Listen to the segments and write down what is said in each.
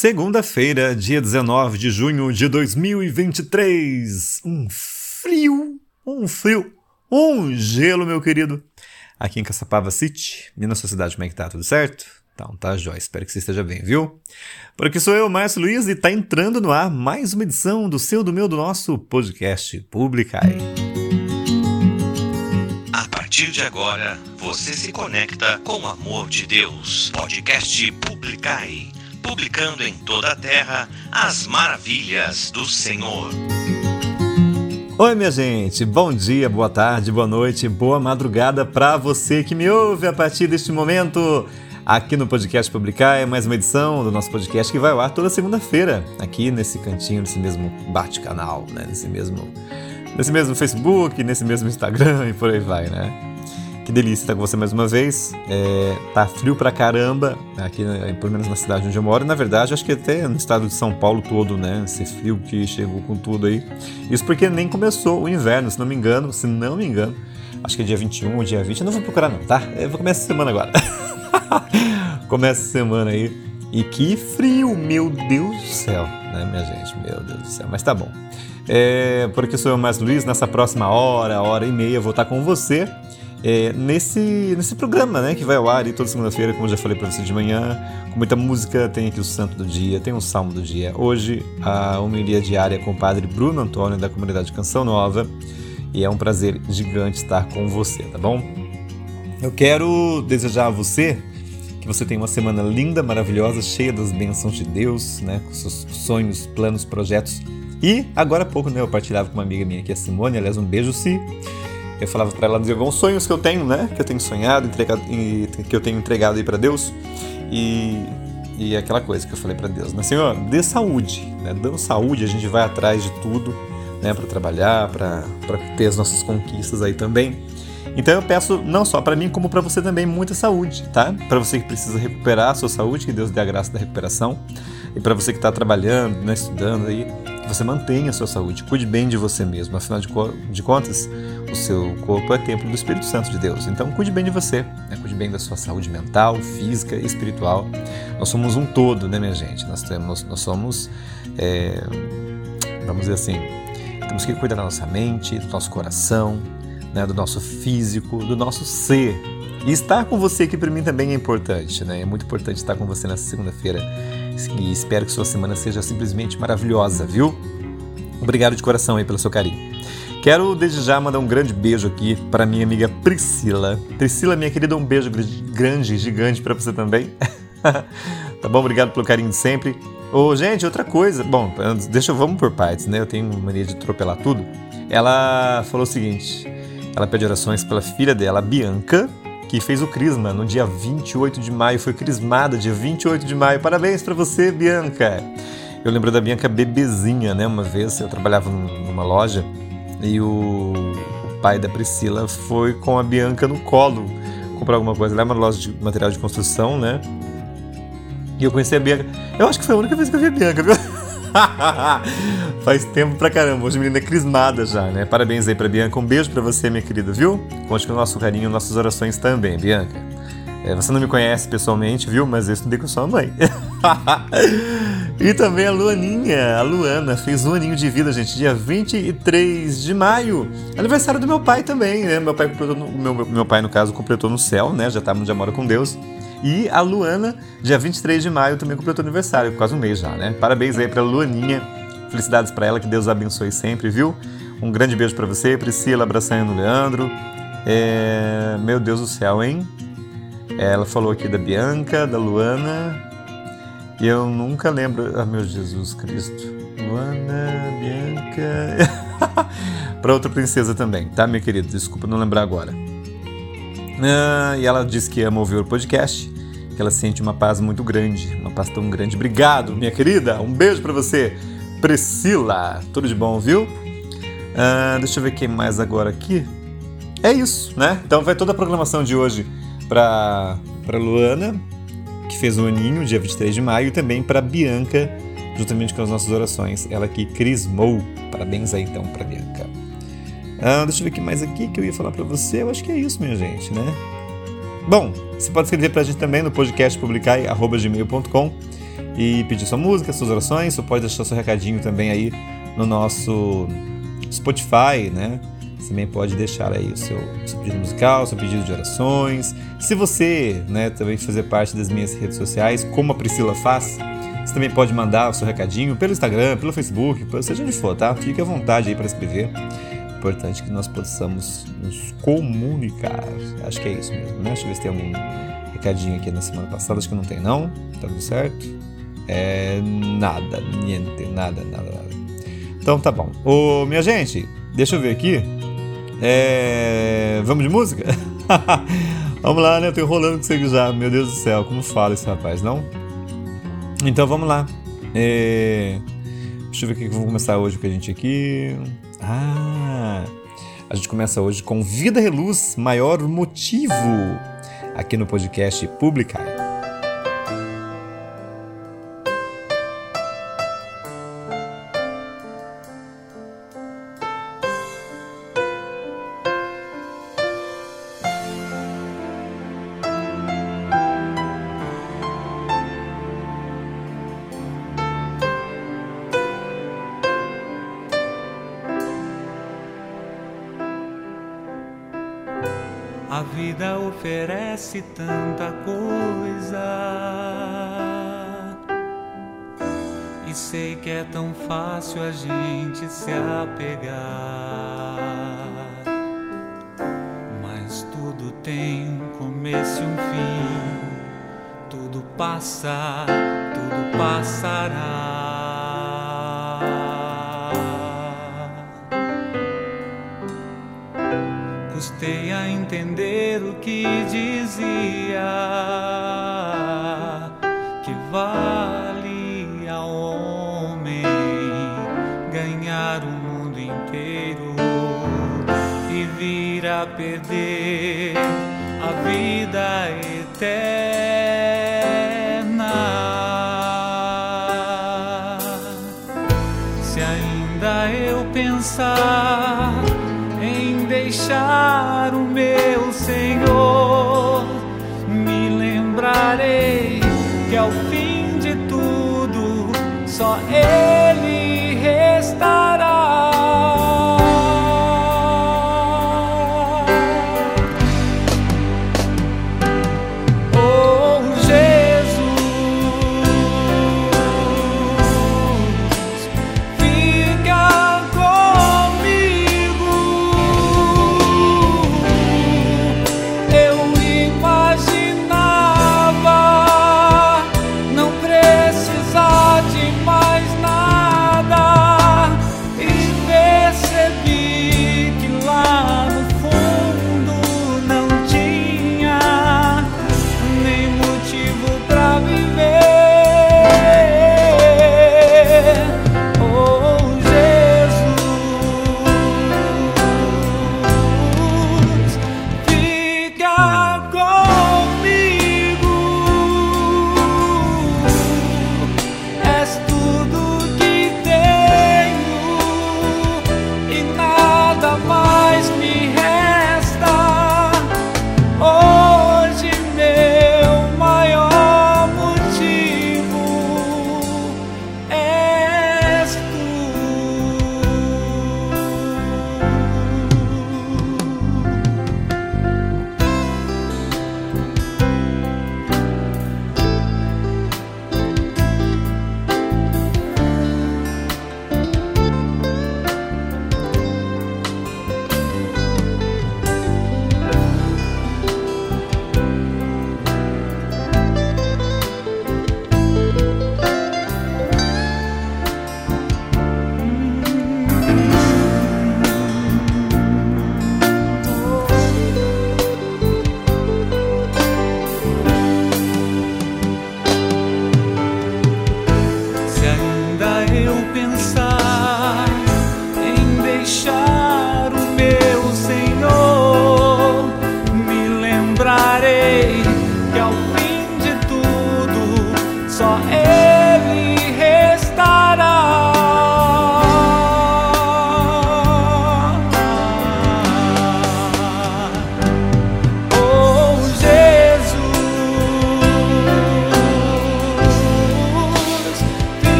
Segunda-feira, dia 19 de junho de 2023. Um frio, um frio, um gelo, meu querido. Aqui em Caçapava City, e na sua cidade, como é que tá? Tudo certo? Então, tá, jóia. Espero que você esteja bem, viu? Por aqui sou eu, Márcio Luiz, e tá entrando no ar mais uma edição do seu, do meu, do nosso podcast Publicai. A partir de agora, você se conecta com o amor de Deus. Podcast Publicai. Publicando em toda a terra as maravilhas do Senhor. Oi, minha gente. Bom dia, boa tarde, boa noite, boa madrugada para você que me ouve a partir deste momento. Aqui no Podcast Publicar é mais uma edição do nosso podcast que vai ao ar toda segunda-feira, aqui nesse cantinho, nesse mesmo bate-canal, né? nesse mesmo nesse mesmo Facebook, nesse mesmo Instagram e por aí vai, né? Que delícia estar com você mais uma vez. É, tá frio pra caramba, aqui, né, pelo menos na cidade onde eu moro. Na verdade, acho que até no estado de São Paulo todo, né? Esse frio que chegou com tudo aí. Isso porque nem começou o inverno, se não me engano, se não me engano. Acho que é dia 21 ou dia 20. Eu não vou procurar, não, tá? Eu vou começar a semana agora. Começa a semana aí. E que frio, meu Deus do céu, né, minha gente? Meu Deus do céu, mas tá bom. É, porque sou eu, mais Luiz, nessa próxima hora, hora e meia, vou estar com você é, nesse, nesse programa, né, que vai ao ar aí toda segunda-feira, como eu já falei para você de manhã, com muita música, tem aqui o Santo do Dia, tem o Salmo do Dia. Hoje, a homilia diária com o Padre Bruno Antônio, da comunidade Canção Nova, e é um prazer gigante estar com você, tá bom? Eu quero desejar a você que você tenha uma semana linda, maravilhosa, cheia das bênçãos de Deus, né, com seus sonhos, planos, projetos. E agora há pouco, né, eu partilhava com uma amiga minha aqui, a Simone, aliás, um beijo, Si. Eu falava para ela de alguns sonhos que eu tenho, né, que eu tenho sonhado, entregado, que eu tenho entregado aí para Deus. E, e aquela coisa que eu falei para Deus, né, Senhor, dê saúde, né, dando saúde, a gente vai atrás de tudo, né, para trabalhar, para ter as nossas conquistas aí também. Então eu peço não só para mim, como para você também muita saúde, tá? Para você que precisa recuperar a sua saúde, que Deus dê a graça da recuperação. E para você que está trabalhando, né, estudando aí, você mantenha a sua saúde, cuide bem de você mesmo. Afinal de, co de contas, o seu corpo é templo do Espírito Santo de Deus. Então cuide bem de você, né? cuide bem da sua saúde mental, física e espiritual. Nós somos um todo, né, minha gente? Nós, temos, nós somos, é, vamos dizer assim, temos que cuidar da nossa mente, do nosso coração, né, do nosso físico, do nosso ser. E estar com você aqui para mim também é importante, né? É muito importante estar com você nessa segunda-feira. E espero que sua semana seja simplesmente maravilhosa, viu? Obrigado de coração aí pelo seu carinho. Quero desde já mandar um grande beijo aqui para minha amiga Priscila. Priscila, minha querida, um beijo grande, gigante para você também. tá bom? Obrigado pelo carinho de sempre. Ô, gente, outra coisa. Bom, deixa eu vamos por partes, né? Eu tenho mania de atropelar tudo. Ela falou o seguinte: ela pede orações pela filha dela, Bianca, que fez o crisma no dia 28 de maio, foi crismada dia 28 de maio. Parabéns para você, Bianca. Eu lembro da Bianca bebezinha, né? Uma vez eu trabalhava numa loja e o, pai da Priscila foi com a Bianca no colo comprar alguma coisa. Lá é uma loja de material de construção, né? E eu conheci a Bianca. Eu acho que foi a única vez que eu vi a Bianca, viu? Faz tempo pra caramba. Hoje a menina é crismada já, né? Parabéns aí pra Bianca. Um beijo pra você, minha querida, viu? Conte com o nosso carinho, nossas orações também, Bianca. É, você não me conhece pessoalmente, viu? Mas eu estudei com sua mãe. e também a Luaninha, a Luana, fez um aninho de vida, gente, dia 23 de maio. Aniversário do meu pai também, né? Meu pai, completou no, meu, meu pai, no caso, completou no céu, né? Já tá, já mora com Deus. E a Luana, dia 23 de maio, também completou aniversário, quase um mês já, né? Parabéns aí pra Luaninha. Felicidades para ela, que Deus abençoe sempre, viu? Um grande beijo para você, Priscila, abraçando o Leandro. É... Meu Deus do céu, hein? Ela falou aqui da Bianca, da Luana. E eu nunca lembro. Ah, meu Jesus Cristo. Luana, Bianca. para outra princesa também, tá, minha querida? Desculpa não lembrar agora. Ah, e ela disse que ama ouvir o podcast que ela sente uma paz muito grande, uma paz tão grande. Obrigado, minha querida. Um beijo para você, Priscila. Tudo de bom, viu? Ah, deixa eu ver quem mais agora aqui. É isso, né? Então vai toda a programação de hoje para para Luana, que fez um aninho, dia 23 de maio, e também para Bianca, juntamente com as nossas orações. Ela que crismou. Parabéns aí então para Bianca. Ah, deixa eu ver o que mais aqui que eu ia falar para você. Eu acho que é isso, minha gente, né? Bom, você pode escrever para a gente também no podcast publicai.gmail.com e pedir sua música, suas orações. Você pode deixar seu recadinho também aí no nosso Spotify, né? Você também pode deixar aí o seu, seu, pedido musical, seu pedido de orações. Se você né, também fazer parte das minhas redes sociais, como a Priscila faz, você também pode mandar o seu recadinho pelo Instagram, pelo Facebook, seja onde for, tá? Fique à vontade aí para escrever. Importante que nós possamos nos comunicar. Acho que é isso mesmo, né? Deixa eu ver se tem algum recadinho aqui na semana passada. Acho que não tem, não. Tá tudo certo? É nada, niente, nada, nada, nada. Então tá bom. Ô, minha gente, deixa eu ver aqui. É... Vamos de música? vamos lá, né? Eu tô enrolando com você já. Meu Deus do céu, como fala esse rapaz, não? Então vamos lá. É... Deixa eu ver o que vamos começar hoje com a gente aqui. Ah, a gente começa hoje com Vida Reluz, maior motivo, aqui no podcast Publicar. Tanta coisa. E sei que é tão fácil a gente se apegar. Mas tudo tem um começo e um fim. Tudo passa, tudo passará. Perder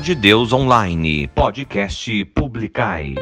de Deus Online, podcast Publicai.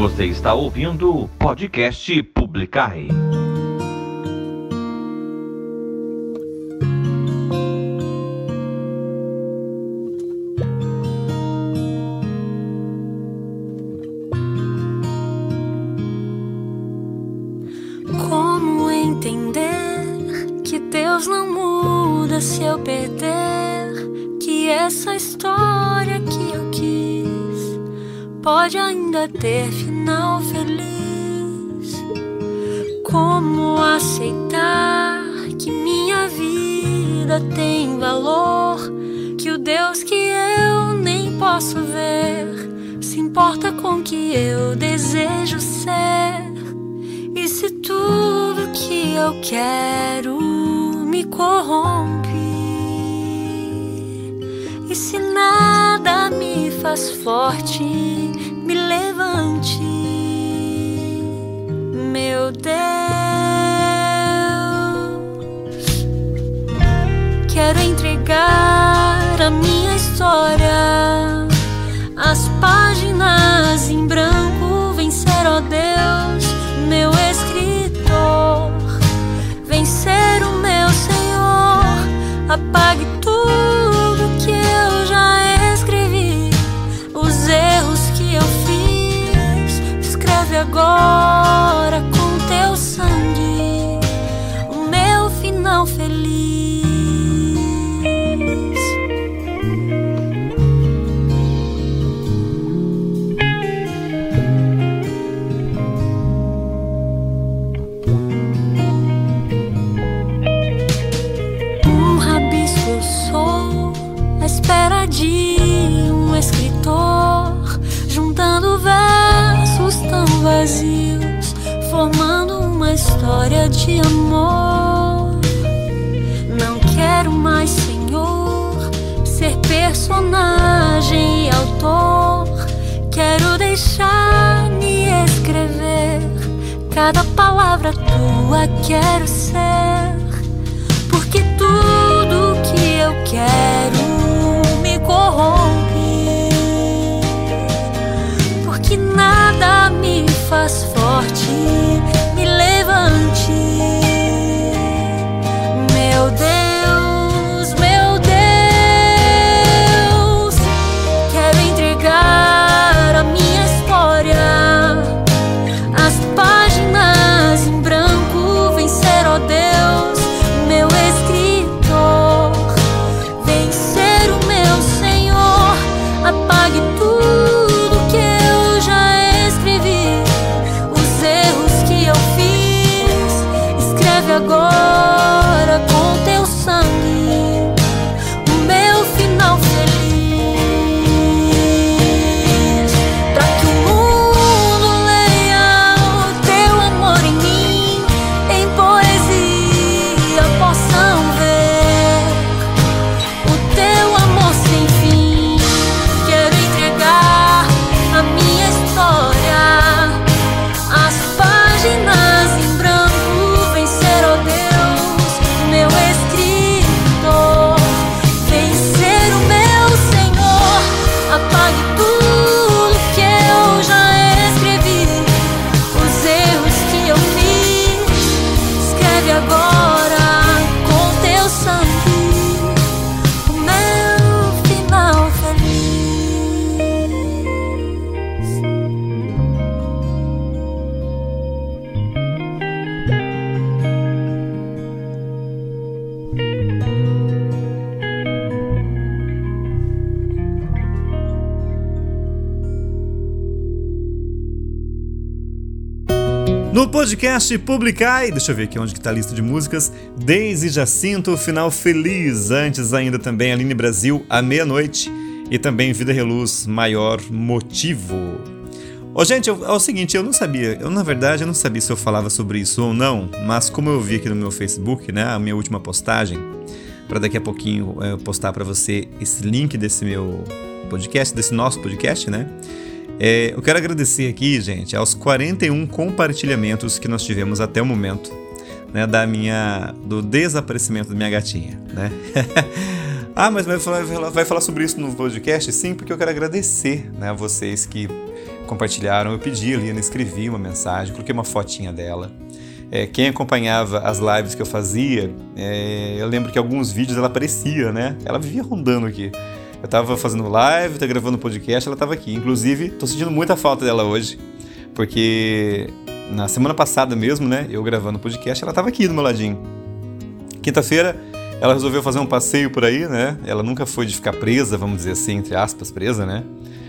Você está ouvindo o podcast Publicai. Como entender que Deus não muda se eu perder? Que essa história que eu quis pode ainda ter posso ver se importa com o que eu desejo ser? E se tudo que eu quero me corrompe? E se nada me faz forte, me levante, meu Deus. Quero entregar a minha história, escreve de amor. Não quero mais, Senhor, ser personagem e autor. Quero deixar-me escrever cada palavra tua. Quero ser podcast Publicai, deixa eu ver aqui onde que tá a lista de músicas. Daisy Jacinto, Final Feliz. Antes ainda também Aline Brasil, À Meia-Noite. E também Vida Reluz, Maior Motivo. Ô, gente, eu- é o seguinte, eu não sabia, eu na verdade eu não sabia se eu falava sobre isso ou não, mas como eu vi aqui no meu Facebook, né, a minha última postagem, para daqui a pouquinho eu postar para você esse link desse meu podcast, desse nosso podcast, né? É, eu quero agradecer aqui, gente, aos 41 compartilhamentos que nós tivemos até o momento, né, da minha do desaparecimento da minha gatinha, né? ah, mas vai falar, vai falar sobre isso no podcast? Sim, porque eu quero agradecer, né, a vocês que compartilharam, eu pedi, a Liana escrevi uma mensagem, coloquei uma fotinha dela. É, quem acompanhava as lives que eu fazia, é, eu lembro que alguns vídeos ela aparecia, né? Ela vivia rondando aqui. Eu tava fazendo live, tá gravando podcast, ela tava aqui. Inclusive, tô sentindo muita falta dela hoje, porque na semana passada mesmo, né, eu gravando podcast, ela tava aqui do meu ladinho. Quinta-feira, ela resolveu fazer um passeio por aí, né? Ela nunca foi de ficar presa, vamos dizer assim, entre aspas, presa, né?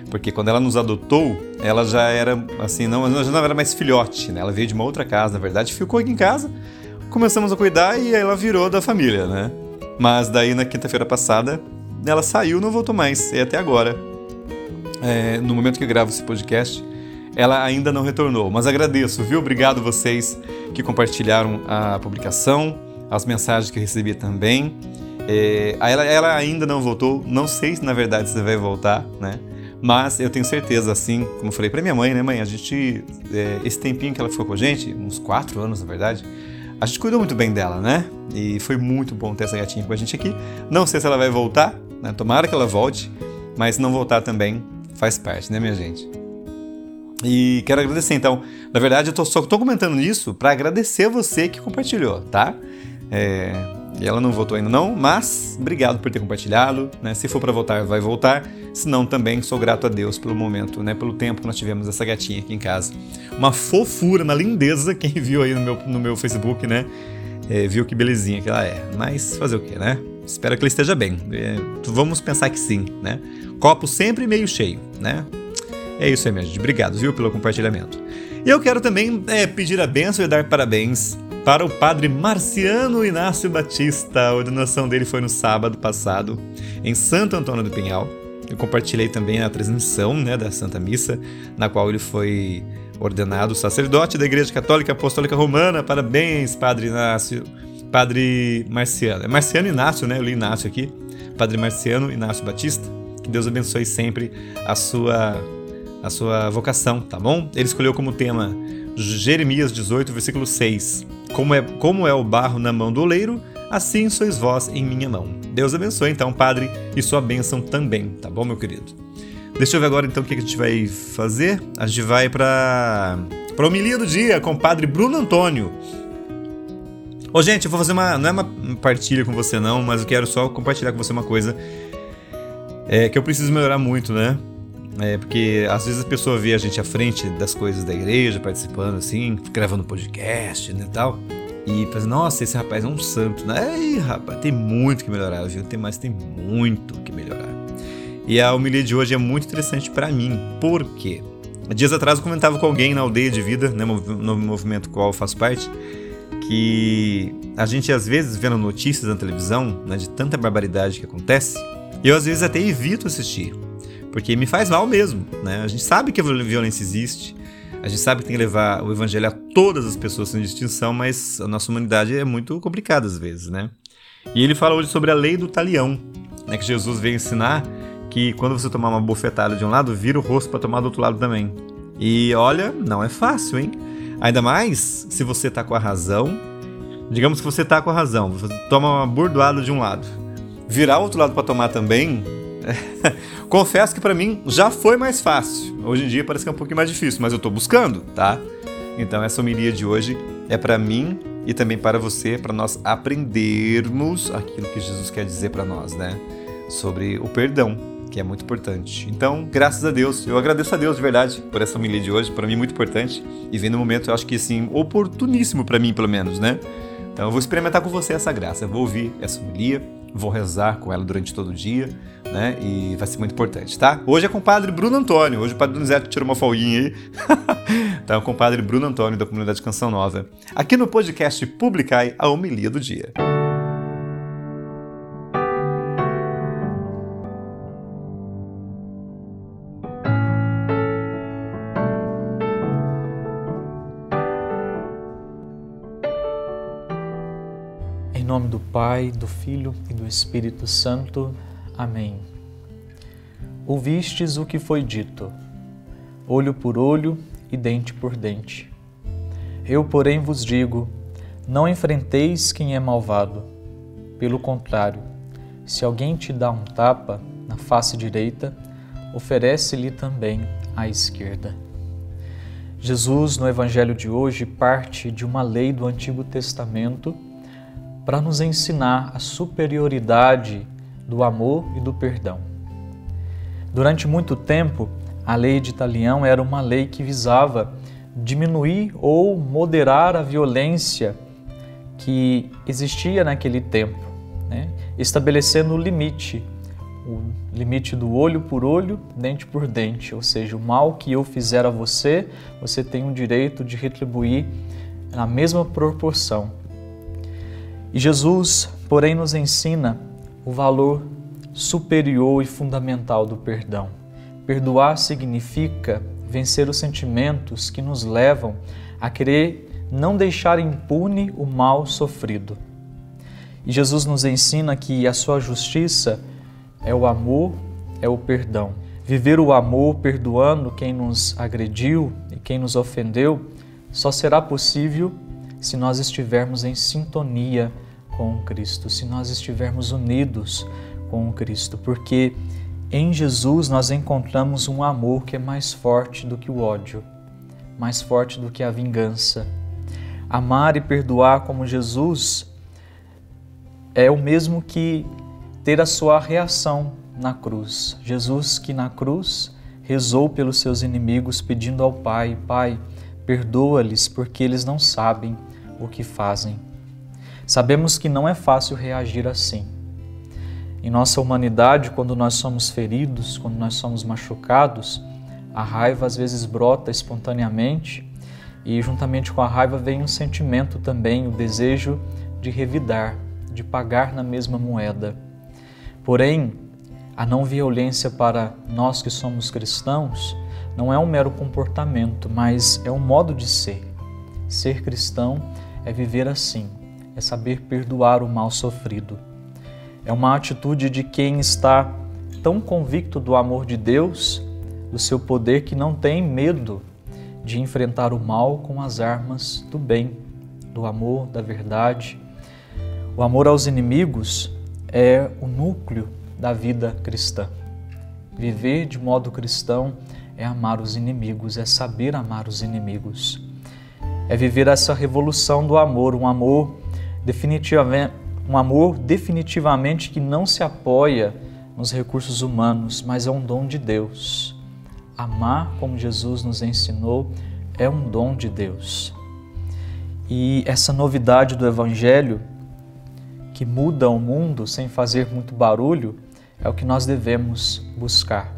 Porque quando ela nos adotou, ela já era assim, não, já não era mais filhote, né? Ela veio de uma outra casa, na verdade, ficou aqui em casa, começamos a cuidar e ela virou da família, né? Mas daí na quinta-feira passada, ela saiu não voltou mais, e até agora. É, no momento que eu gravo esse podcast, ela ainda não retornou. Mas agradeço, viu? Obrigado vocês que compartilharam a publicação, as mensagens que eu recebi também. É, ela, ela, ainda não voltou, não sei se na verdade você vai voltar, né? Mas eu tenho certeza, assim, como eu falei para minha mãe, né, mãe? A gente, é, esse tempinho que ela ficou com a gente, uns quatro anos na verdade, a gente cuidou muito bem dela, né? E foi muito bom ter essa gatinha com a gente aqui. Não sei se ela vai voltar, né? Tomara que ela volte, mas se não voltar também faz parte, né, minha gente? E quero agradecer, então. Na verdade, eu tô, só estou comentando isso para agradecer você que compartilhou, tá? É, e ela não voltou ainda não, mas obrigado por ter compartilhado, né? Se for para voltar, vai voltar. Se não, também sou grato a Deus pelo momento, né? Pelo tempo que nós tivemos essa gatinha aqui em casa. Uma fofura, uma lindeza, quem viu aí no meu, no meu Facebook, né? É, viu que belezinha que ela é. Mas fazer o quê, né? Espero que ela esteja bem. É, vamos pensar que sim, né? Copo sempre meio cheio, né? É isso aí, minha gente. Obrigado, viu, pelo compartilhamento. E eu quero também é, pedir a benção e dar parabéns para o padre Marciano Inácio Batista. A ordenação dele foi no sábado passado, em Santo Antônio do Pinhal. Eu compartilhei também a transmissão né, da Santa Missa, na qual ele foi ordenado sacerdote da Igreja Católica Apostólica Romana. Parabéns, Padre Inácio. Padre Marciano. É Marciano Inácio, né? Eu li Inácio aqui. Padre Marciano Inácio Batista. Que Deus abençoe sempre a sua a sua vocação, tá bom? Ele escolheu como tema Jeremias 18, versículo 6. Como é, como é o barro na mão do oleiro, assim sois vós em minha mão. Deus abençoe então, Padre, e sua bênção também, tá bom, meu querido? Deixa eu ver agora então o que a gente vai fazer. A gente vai para para homilia do dia com o Padre Bruno Antônio. Ô, gente, eu vou fazer uma. Não é uma partilha com você, não, mas eu quero só compartilhar com você uma coisa é, que eu preciso melhorar muito, né? É, porque às vezes a pessoa vê a gente à frente das coisas da igreja, participando assim, gravando podcast né, e tal. E pensa, nossa, esse rapaz é um santo, né? Ei, rapaz, tem muito que melhorar, viu? Tem mais, tem muito que melhorar. E a homilia de hoje é muito interessante para mim. Por quê? Dias atrás eu comentava com alguém na aldeia de vida, né, no movimento qual eu faço parte, que a gente às vezes vendo notícias na televisão, né, de tanta barbaridade que acontece, eu às vezes até evito assistir porque me faz mal mesmo, né? A gente sabe que a violência existe, a gente sabe que tem que levar o evangelho a todas as pessoas sem distinção, mas a nossa humanidade é muito complicada às vezes, né? E ele fala hoje sobre a lei do talião, né? Que Jesus veio ensinar que quando você tomar uma bofetada de um lado, vira o rosto para tomar do outro lado também. E olha, não é fácil, hein? Ainda mais se você tá com a razão. Digamos que você tá com a razão, você toma uma burdoada de um lado. Virar o outro lado para tomar também, Confesso que para mim já foi mais fácil. Hoje em dia parece que é um pouquinho mais difícil, mas eu estou buscando, tá? Então essa homilia de hoje é para mim e também para você, para nós aprendermos aquilo que Jesus quer dizer para nós, né? Sobre o perdão, que é muito importante. Então, graças a Deus, eu agradeço a Deus de verdade por essa homilia de hoje, para mim muito importante e vem no momento, eu acho que assim, oportuníssimo para mim, pelo menos, né? Então eu vou experimentar com você essa graça, eu vou ouvir essa homilia, vou rezar com ela durante todo o dia, né? E vai ser muito importante, tá? Hoje é com o padre Bruno Antônio. Hoje o padre Donizete tirou uma folguinha aí. é com o padre Bruno Antônio, da comunidade Canção Nova. Aqui no podcast Publicai a homilia do dia. Pai, do Filho e do Espírito Santo. Amém. Ouvistes o que foi dito: olho por olho e dente por dente. Eu, porém, vos digo: não enfrenteis quem é malvado. Pelo contrário, se alguém te dá um tapa na face direita, oferece-lhe também a esquerda. Jesus, no Evangelho de hoje, parte de uma lei do Antigo Testamento para nos ensinar a superioridade do amor e do perdão. Durante muito tempo, a lei de Italião era uma lei que visava diminuir ou moderar a violência que existia naquele tempo, né? estabelecendo o limite o limite do olho por olho, dente por dente, ou seja, o mal que eu fizer a você, você tem o direito de retribuir na mesma proporção. E Jesus, porém, nos ensina o valor superior e fundamental do perdão. Perdoar significa vencer os sentimentos que nos levam a querer não deixar impune o mal sofrido. E Jesus nos ensina que a sua justiça é o amor, é o perdão. Viver o amor perdoando quem nos agrediu e quem nos ofendeu só será possível se nós estivermos em sintonia com Cristo, se nós estivermos unidos com Cristo, porque em Jesus nós encontramos um amor que é mais forte do que o ódio, mais forte do que a vingança. Amar e perdoar como Jesus é o mesmo que ter a sua reação na cruz. Jesus, que na cruz rezou pelos seus inimigos, pedindo ao Pai: Pai, perdoa-lhes, porque eles não sabem o que fazem. Sabemos que não é fácil reagir assim. Em nossa humanidade, quando nós somos feridos, quando nós somos machucados, a raiva às vezes brota espontaneamente e, juntamente com a raiva, vem um sentimento também, o desejo de revidar, de pagar na mesma moeda. Porém, a não violência para nós que somos cristãos não é um mero comportamento, mas é um modo de ser. Ser cristão é viver assim, é saber perdoar o mal sofrido. É uma atitude de quem está tão convicto do amor de Deus, do seu poder, que não tem medo de enfrentar o mal com as armas do bem, do amor, da verdade. O amor aos inimigos é o núcleo da vida cristã. Viver de modo cristão é amar os inimigos, é saber amar os inimigos. É viver essa revolução do amor, um amor definitivamente, um amor definitivamente que não se apoia nos recursos humanos, mas é um dom de Deus. Amar como Jesus nos ensinou é um dom de Deus. E essa novidade do evangelho que muda o mundo sem fazer muito barulho é o que nós devemos buscar.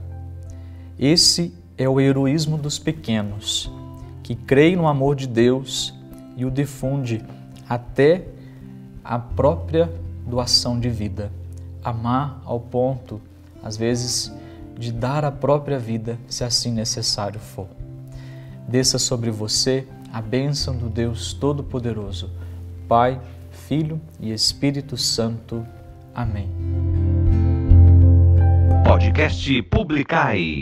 Esse é o heroísmo dos pequenos, que creem no amor de Deus e o difunde até a própria doação de vida. Amar ao ponto, às vezes, de dar a própria vida, se assim necessário for. Desça sobre você a bênção do Deus Todo-Poderoso, Pai, Filho e Espírito Santo. Amém. Podcast Publicai.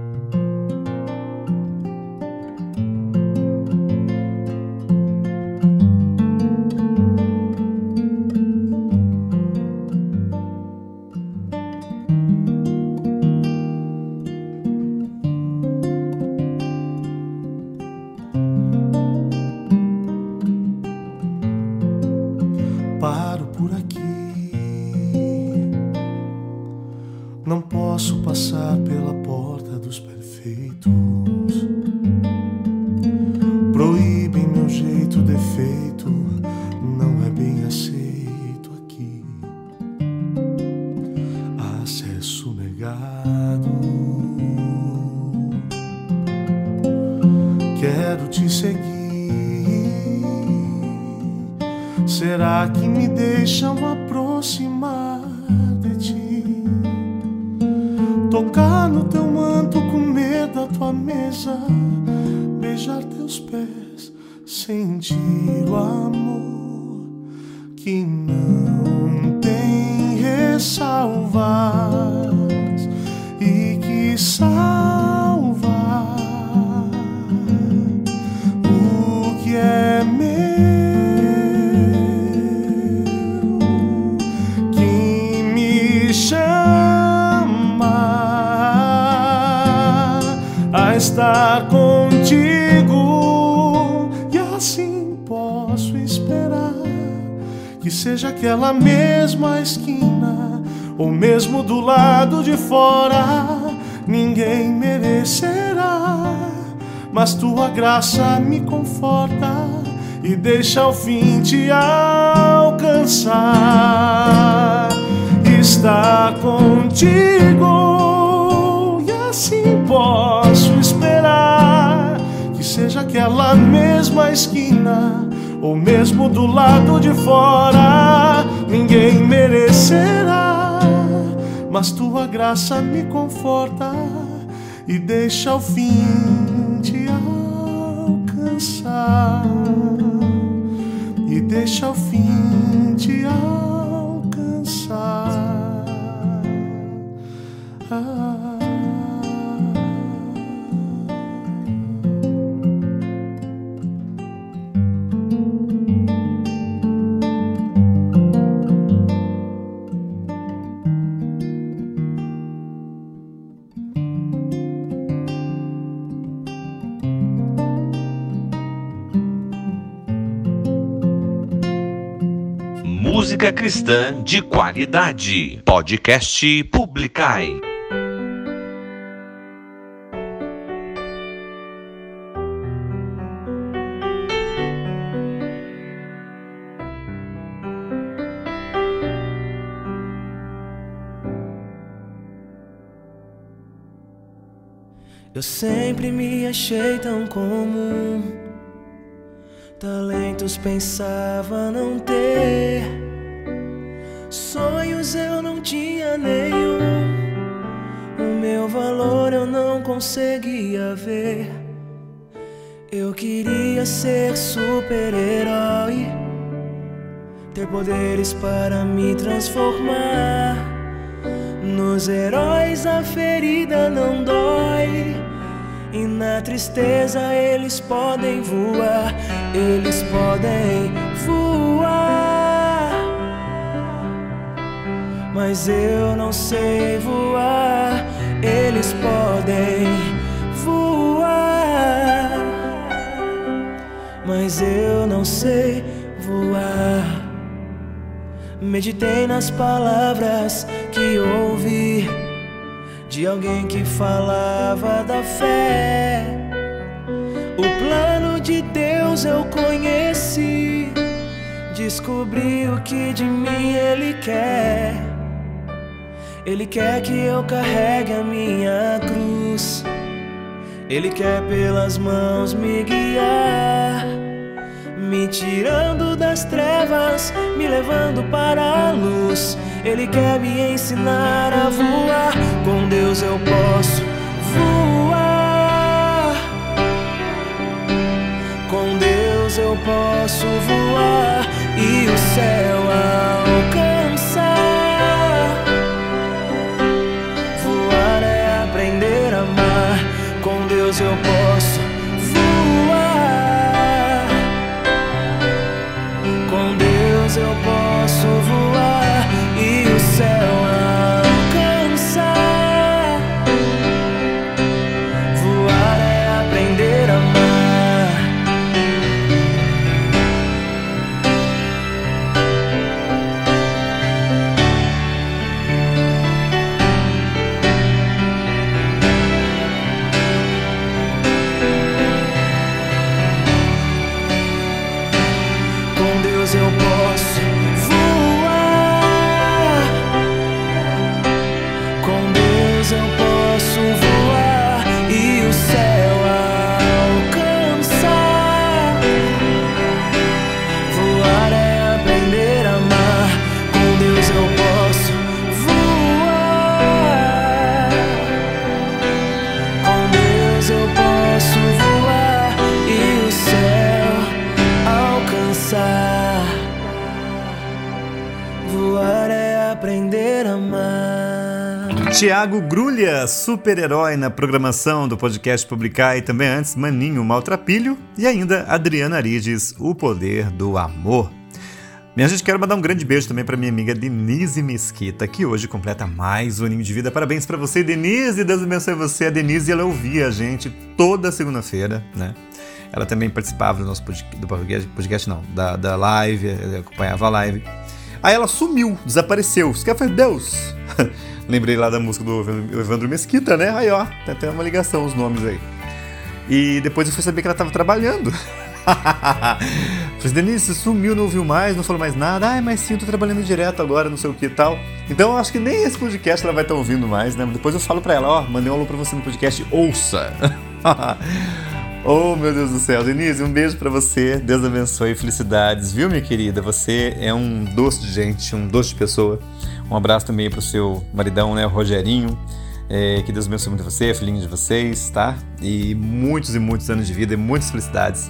Será que me deixam aproximar de ti? Tocar no teu manto, comer da tua mesa, beijar teus pés, sentir o amor que não tem ressalvas e que salva seja aquela mesma esquina ou mesmo do lado de fora ninguém merecerá mas tua graça me conforta e deixa ao fim te alcançar. Estar contigo e assim posso esperar que seja aquela mesma esquina ou mesmo do lado de fora, ninguém merecerá, mas tua graça me conforta e deixa ao fim te alcançar e deixa ao fim te alcançar. Ah. Música cristã de qualidade. Podcast Publicai. Eu sempre me achei tão comum. Talentos pensava não ter. Sonhos eu não tinha nenhum. O meu valor eu não conseguia ver. Eu queria ser super-herói. Ter poderes para me transformar. Nos heróis a ferida não dói. E na tristeza eles podem voar, eles podem voar. Mas eu não sei voar, eles podem voar. Mas eu não sei voar. Meditei nas palavras que ouvi de alguém que falava da fé. O plano de Deus eu conheci, descobri o que de mim Ele quer. Ele quer que eu carregue a minha cruz, Ele quer pelas mãos me guiar. Me tirando das trevas, me levando para a luz. Ele quer me ensinar a voar. Com Deus eu posso voar. Com Deus eu posso voar e o céu alcançar. Tiago Grulha, super-herói na programação do podcast Publicar e também antes Maninho Maltrapilho e ainda Adriana Arides, O Poder do Amor. Minha gente, quero mandar um grande beijo também para minha amiga Denise Mesquita, que hoje completa mais um aninho de vida. Parabéns para você, Denise. Deus abençoe você. A Denise, ela ouvia a gente toda segunda-feira, né? Ela também participava do nosso podcast, do podcast, não, da, da live, acompanhava a live. Aí ela sumiu, desapareceu. Você quer fazer Deus? Lembrei lá da música do Evandro Mesquita, né? Aí, ó, tem até uma ligação os nomes aí. E depois eu fui saber que ela tava trabalhando. Falei, Denise, sumiu, não ouviu mais, não falou mais nada. Ai, mas sim, eu tô trabalhando direto agora, não sei o que e tal. Então eu acho que nem esse podcast ela vai estar ouvindo mais, né? Depois eu falo pra ela, ó, mandei um alô pra você no podcast, ouça. oh, meu Deus do céu. Denise, um beijo pra você. Deus abençoe, felicidades, viu, minha querida? Você é um doce de gente, um doce de pessoa. Um abraço também pro seu maridão, né, o Rogerinho. É, que Deus abençoe muito você, filhinho de vocês, tá? E muitos e muitos anos de vida e muitas felicidades.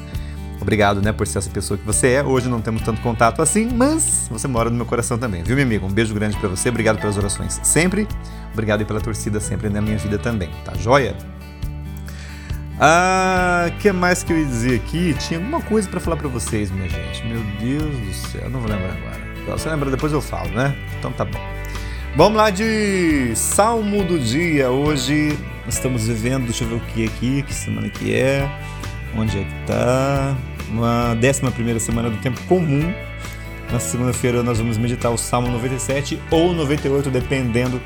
Obrigado, né, por ser essa pessoa que você é. Hoje não temos tanto contato assim, mas você mora no meu coração também, viu, meu amigo? Um beijo grande para você. Obrigado pelas orações sempre. Obrigado pela torcida sempre na minha vida também, tá joia? Ah, que mais que eu ia dizer aqui? Tinha alguma coisa para falar para vocês, minha gente. Meu Deus do céu, não vou lembrar agora. Se você lembra depois eu falo, né? Então tá bom. Vamos lá de Salmo do Dia. Hoje estamos vivendo, deixa eu ver o que aqui, que semana que é, onde é que tá. Uma 11 primeira semana do tempo comum. Na segunda-feira nós vamos meditar o Salmo 97 ou 98, dependendo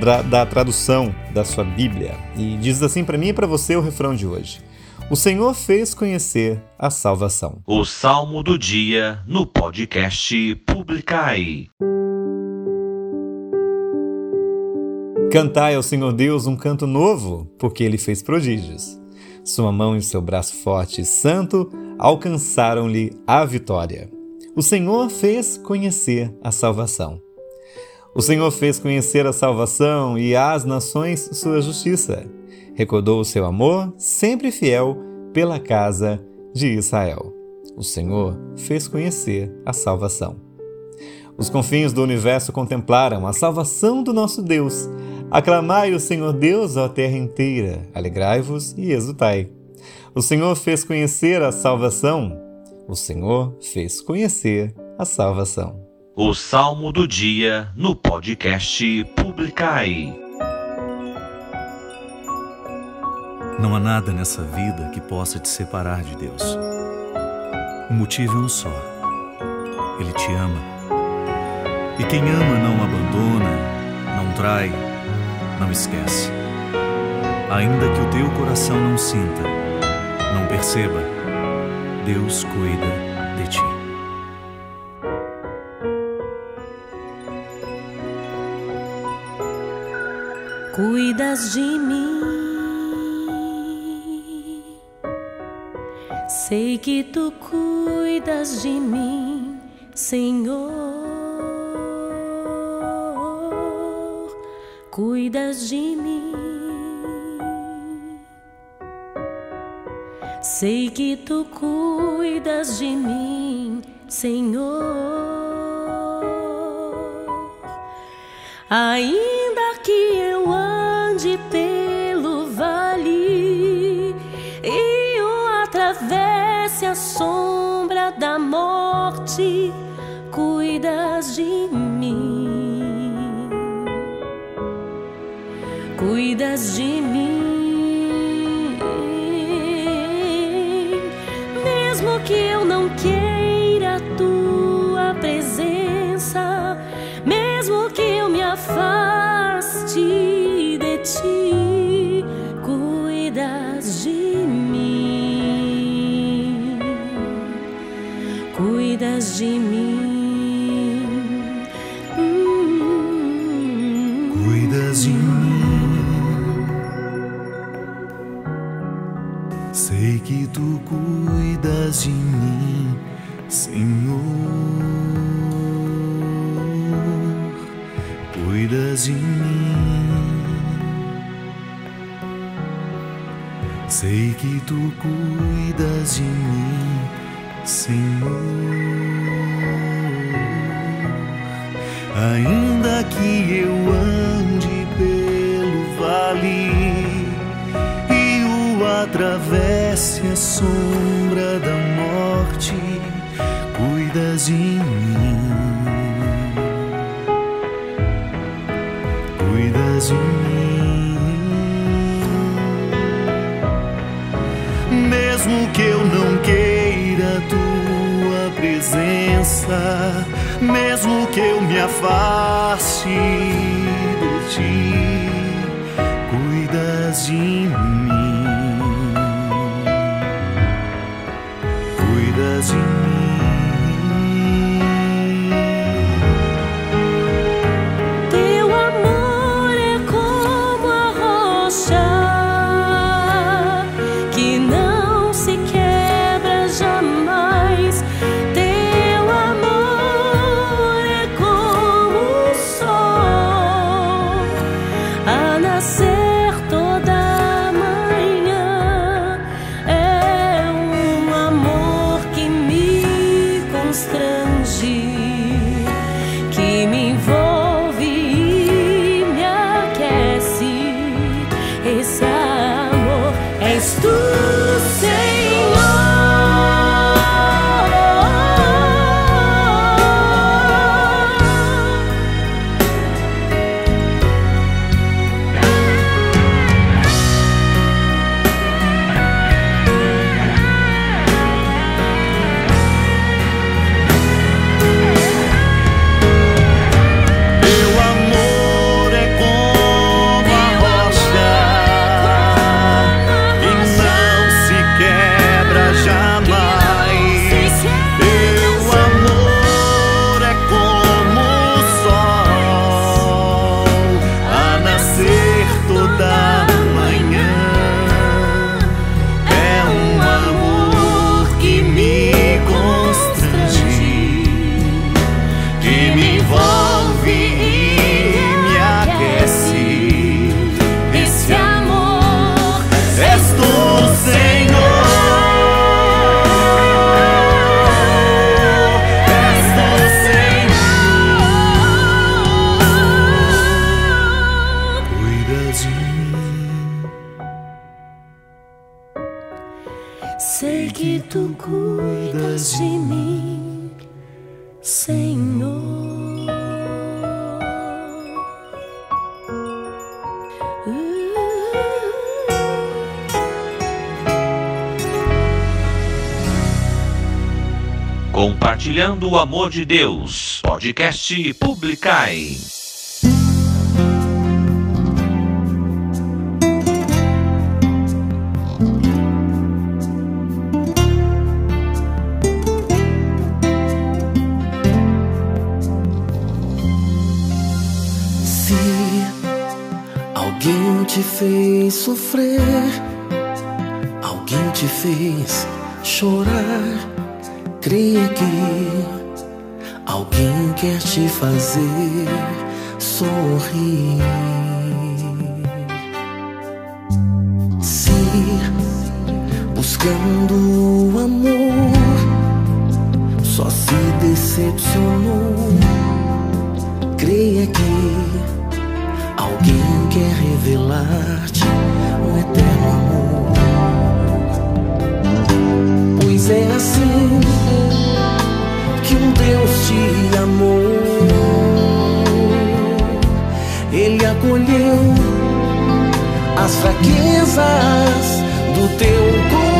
da, da tradução da sua Bíblia. E diz assim para mim e para você o refrão de hoje. O Senhor fez conhecer a salvação. O Salmo do Dia no podcast Publicai. Cantai ao Senhor Deus um canto novo, porque ele fez prodígios. Sua mão e seu braço forte e santo alcançaram-lhe a vitória. O Senhor fez conhecer a salvação. O Senhor fez conhecer a salvação e às nações sua justiça. Recordou o seu amor, sempre fiel, pela casa de Israel. O Senhor fez conhecer a salvação. Os confins do universo contemplaram a salvação do nosso Deus. Aclamai o Senhor Deus, ó terra inteira, alegrai-vos e exultai. O Senhor fez conhecer a salvação. O Senhor fez conhecer a salvação. O Salmo do Dia no podcast Publicai. Não há nada nessa vida que possa te separar de Deus. O motivo é um só: Ele te ama. E quem ama não abandona, não trai, não esquece. Ainda que o teu coração não sinta, não perceba, Deus cuida Cuidas de mim. Sei que tu cuidas de mim, Senhor. Cuidas de mim. Sei que tu cuidas de mim, Senhor. Ainda de mim. Que tu cuidas de mim, de ti, cuidas de mim, cuidas de mim. Pelo amor de Deus, podcast Publicai. Se alguém te fez sofrer, alguém te fez chorar creia que Alguém quer te fazer sorrir. Se buscando o amor, só se decepcionou. Creia que Alguém quer revelar-te um eterno amor. Pois é assim de amor. Ele acolheu as fraquezas do teu coração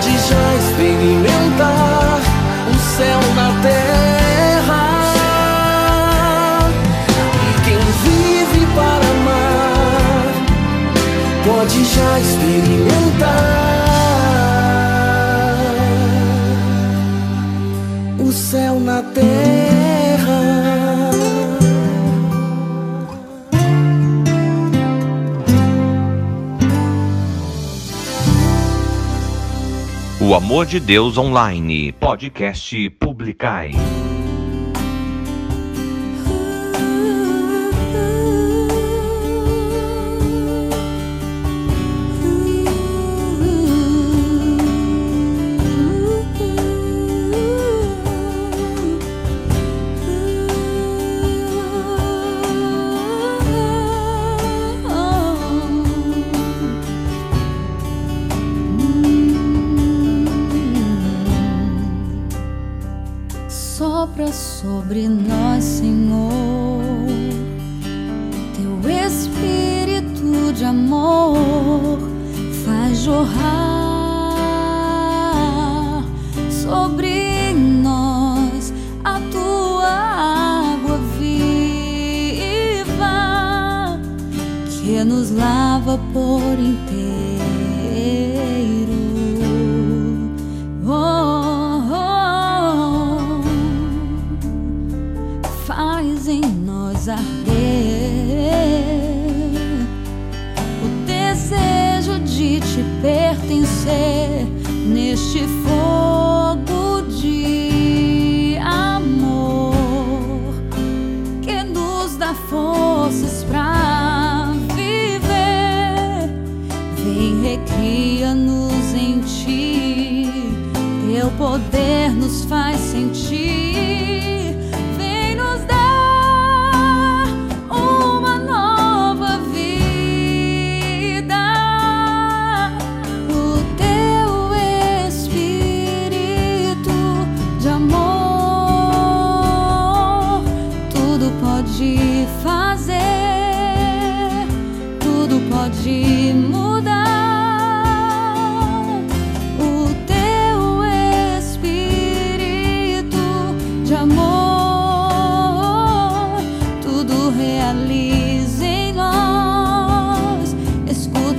viaggi già sperimentati O Amor de Deus Online, podcast Publicai.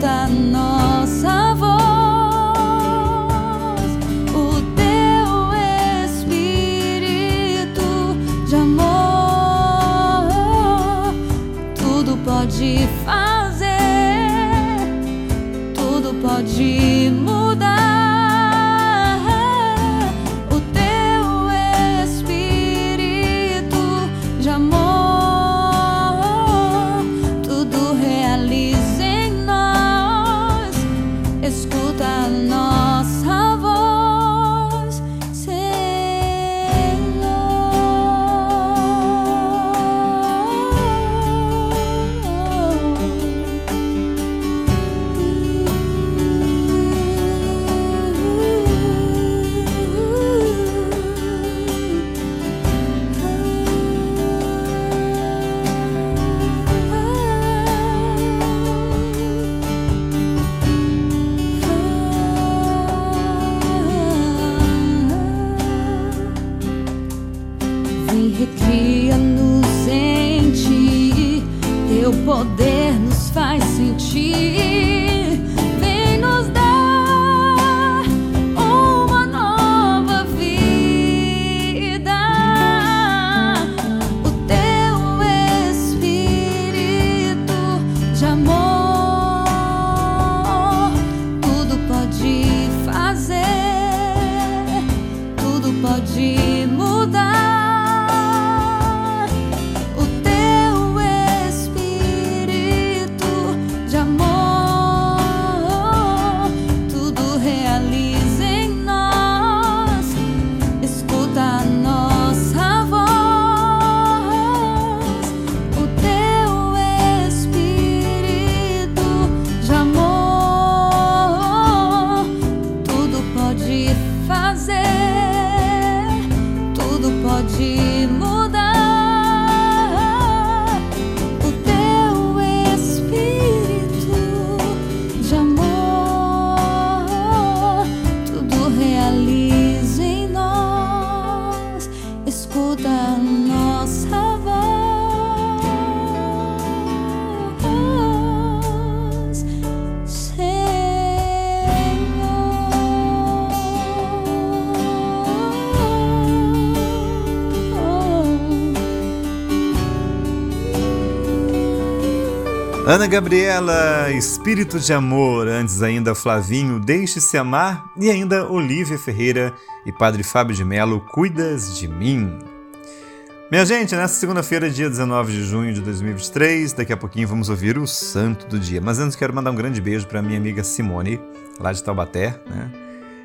Escuta a Ana Gabriela, Espírito de Amor, antes ainda Flavinho, Deixe-se Amar e ainda Olívia Ferreira e Padre Fábio de Melo, Cuidas de Mim. Minha gente, nessa segunda-feira, dia 19 de junho de 2023, daqui a pouquinho vamos ouvir o Santo do Dia. Mas antes quero mandar um grande beijo para minha amiga Simone, lá de Taubaté, né?